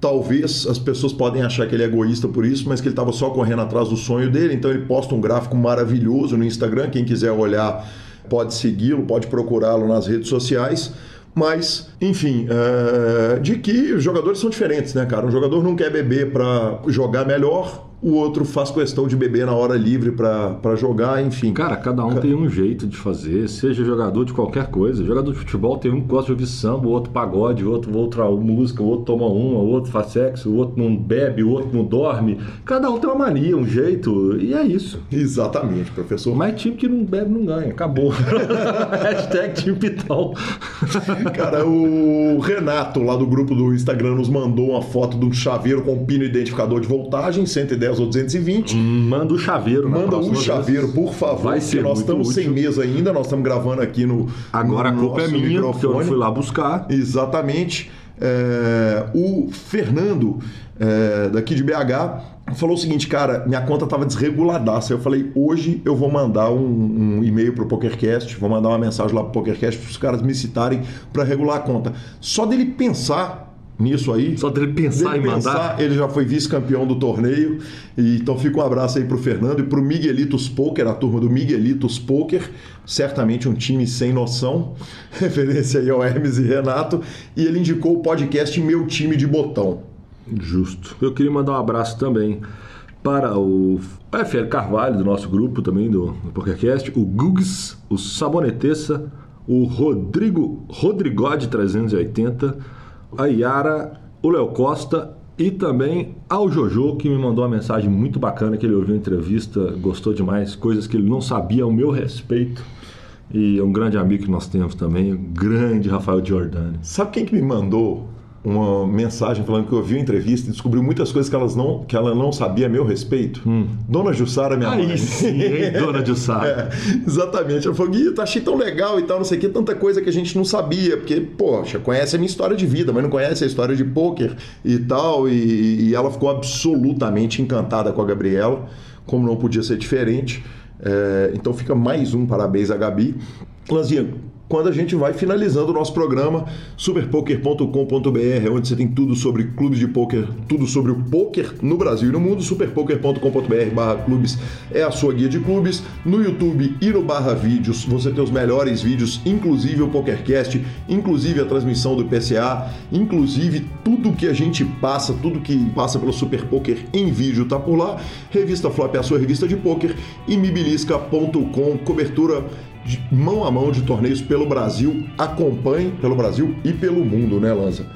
S1: talvez as pessoas podem achar que ele é egoísta por isso, mas que ele estava só correndo atrás do sonho dele, então ele posta um gráfico maravilhoso no Instagram, quem quiser olhar pode segui-lo, pode procurá-lo nas redes sociais. Mas, enfim, é, de que os jogadores são diferentes, né, cara? Um jogador não quer beber para jogar melhor, o outro faz questão de beber na hora livre para jogar, enfim.
S2: Cara, cada um tem um jeito de fazer, seja jogador de qualquer coisa. Jogador de futebol tem um que gosta de ouvir samba, o outro pagode, o outro outra música, o outro toma uma, o outro faz sexo, o outro não bebe, o outro não dorme. Cada um tem uma mania, um jeito, e é isso.
S1: Exatamente, professor.
S2: Mas time que não bebe não ganha, acabou. Hashtag time pitão.
S1: Cara, o Renato, lá do grupo do Instagram, nos mandou uma foto de um chaveiro com pino identificador de voltagem, 110 ou 220.
S2: Manda o chaveiro
S1: Manda o chaveiro,
S2: vez.
S1: por favor,
S2: Vai
S1: porque
S2: ser
S1: nós estamos
S2: útil.
S1: sem mesa ainda, nós estamos gravando aqui no.
S2: Agora a
S1: no
S2: culpa é minha, porque eu não
S1: microfone.
S2: fui lá buscar.
S1: Exatamente. É, o Fernando, é, daqui de BH, falou o seguinte, cara, minha conta tava desreguladaça. Eu falei, hoje eu vou mandar um, um e-mail pro PokerCast, vou mandar uma mensagem lá pro PokerCast para os caras me citarem para regular a conta. Só dele pensar nisso aí.
S2: Só dele pensar
S1: dele
S2: em mandar.
S1: pensar, ele já foi vice-campeão do torneio. E, então fica um abraço aí pro Fernando e pro Miguelitos Poker, a turma do Miguelitos Poker. Certamente um time sem noção. Referência aí ao Hermes e Renato. E ele indicou o podcast Meu Time de Botão.
S2: Justo. Eu queria mandar um abraço também para o FL Carvalho, do nosso grupo também do, do PokerCast, o Gugs, o Sabonetessa, o Rodrigo Rodrigode 380, a Yara, o Léo Costa e também ao Jojo, que me mandou uma mensagem muito bacana, que ele ouviu a entrevista, gostou demais, coisas que ele não sabia ao meu respeito. E é um grande amigo que nós temos também, o grande Rafael Giordani.
S1: Sabe quem que me mandou uma mensagem falando que ouviu a entrevista e descobriu muitas coisas que, elas não, que ela não sabia a meu respeito? Dona Jussara, minha mãe.
S2: Aí sim, hein, dona Sá.
S1: É, exatamente. Ela falou, eu achei tão legal e tal, não sei o que, tanta coisa que a gente não sabia, porque, poxa, conhece a minha história de vida, mas não conhece a história de pôquer e tal, e, e ela ficou absolutamente encantada com a Gabriela, como não podia ser diferente. É, então fica mais um parabéns a Gabi. Lanzinha, quando a gente vai finalizando o nosso programa, superpoker.com.br, onde você tem tudo sobre clubes de poker, tudo sobre o poker no Brasil e no mundo. Superpoker.com.br barra clubes é a sua guia de clubes. No YouTube e no barra vídeos, você tem os melhores vídeos, inclusive o PokerCast, inclusive a transmissão do PCA, inclusive tudo que a gente passa, tudo que passa pelo Super Poker em vídeo tá por lá. Revista Flop é a sua revista de poker e mibilisca.com, cobertura mão a mão de torneios pelo Brasil. Acompanhe pelo Brasil e pelo mundo, né, Lanza?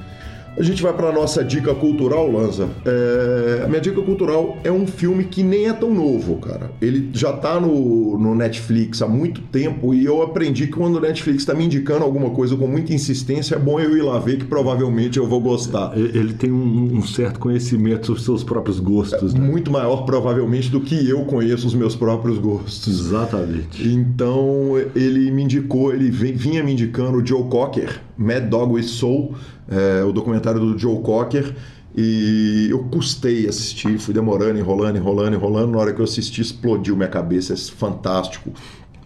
S1: A gente vai para nossa dica cultural, Lanza. É, a minha dica cultural é um filme que nem é tão novo, cara. Ele já tá no, no Netflix há muito tempo e eu aprendi que quando o Netflix está me indicando alguma coisa com muita insistência, é bom eu ir lá ver que provavelmente eu vou gostar.
S2: Ele tem um, um certo conhecimento sobre seus próprios gostos,
S1: é
S2: né?
S1: Muito maior, provavelmente, do que eu conheço os meus próprios gostos.
S2: Exatamente.
S1: Então ele me indicou, ele vinha me indicando o Joe Cocker, Mad Dog with Soul, é, o documentário do Joe Cocker. E eu custei assistir, fui demorando, enrolando, enrolando, enrolando. Na hora que eu assisti, explodiu minha cabeça. É fantástico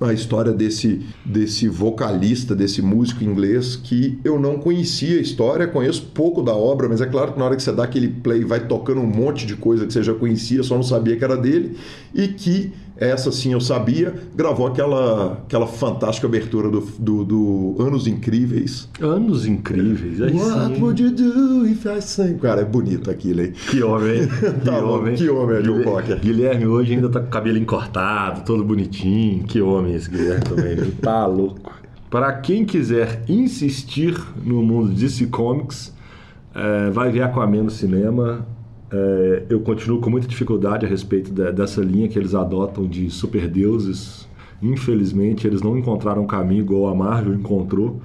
S1: a história desse, desse vocalista, desse músico inglês que eu não conhecia a história, conheço pouco da obra, mas é claro que na hora que você dá aquele play vai tocando um monte de coisa que você já conhecia, só não sabia que era dele, e que essa sim eu sabia, gravou aquela, aquela fantástica abertura do, do, do Anos Incríveis.
S2: Anos Incríveis, aí
S1: What
S2: sim.
S1: would you do if I sang? Cara, é bonito aquilo aí.
S2: Que homem, que
S1: Tá bom,
S2: homem.
S1: que homem é Joe
S2: Guilherme-
S1: Cocker.
S2: Guilherme hoje ainda tá com o cabelinho cortado, todo bonitinho. Que homem esse Guilherme também, viu? Tá louco. Para quem quiser insistir no mundo de DC Comics, é, vai ver Aquaman no cinema. É, eu continuo com muita dificuldade a respeito de- dessa linha que eles adotam de superdeuses. Infelizmente, eles não encontraram um caminho igual a Marvel encontrou.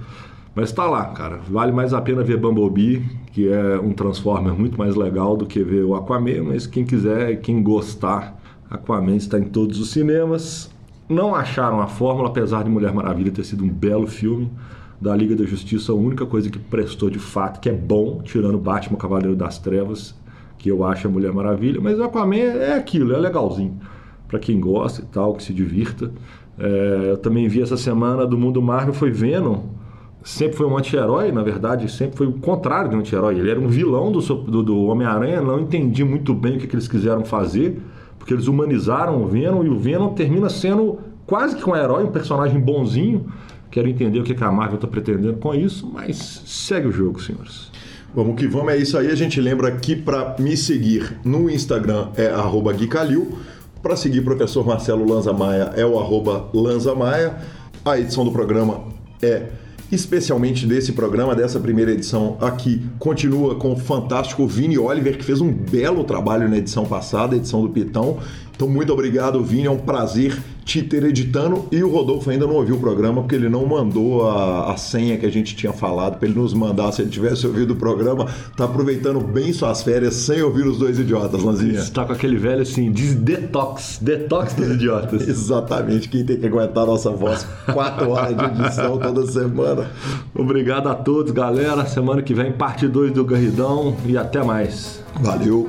S2: Mas tá lá, cara. Vale mais a pena ver Bumblebee, que é um Transformer muito mais legal do que ver o Aquaman. Mas quem quiser, quem gostar, Aquaman está em todos os cinemas. Não acharam a fórmula, apesar de Mulher Maravilha ter sido um belo filme. Da Liga da Justiça, a única coisa que prestou de fato, que é bom, tirando Batman Cavaleiro das Trevas, que eu acho a Mulher Maravilha. Mas o Aquaman é aquilo, é legalzinho. Pra quem gosta e tal, que se divirta. É, eu também vi essa semana do Mundo Marvel, foi Venom sempre foi um anti-herói, na verdade, sempre foi o contrário de um anti-herói. Ele era um vilão do, do, do Homem-Aranha, não entendi muito bem o que, que eles quiseram fazer, porque eles humanizaram o Venom e o Venom termina sendo quase que um herói, um personagem bonzinho. Quero entender o que, que a Marvel está pretendendo com isso, mas segue o jogo, senhores.
S1: Vamos que vamos, é isso aí. A gente lembra que para me seguir no Instagram é arroba Gui Calil. Para seguir o professor Marcelo Lanza Maia é o arroba Lanza Maia. A edição do programa é especialmente desse programa, dessa primeira edição aqui, continua com o fantástico Vini Oliver, que fez um belo trabalho na edição passada, edição do Pitão. Então, muito obrigado, Vini. É um prazer te ter editando. E o Rodolfo ainda não ouviu o programa porque ele não mandou a, a senha que a gente tinha falado para ele nos mandar. Se ele tivesse ouvido o programa, tá aproveitando bem suas férias sem ouvir os dois idiotas, Lanzinha.
S2: Está com aquele velho assim, diz detox, detox dos idiotas.
S1: Exatamente, quem tem que aguentar a nossa voz quatro horas de edição toda semana.
S2: Obrigado a todos, galera. Semana que vem, parte 2 do Garridão e até mais.
S1: Valeu.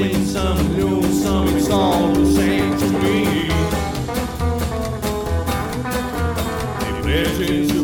S4: Some new, some it's all the same to me. Imagine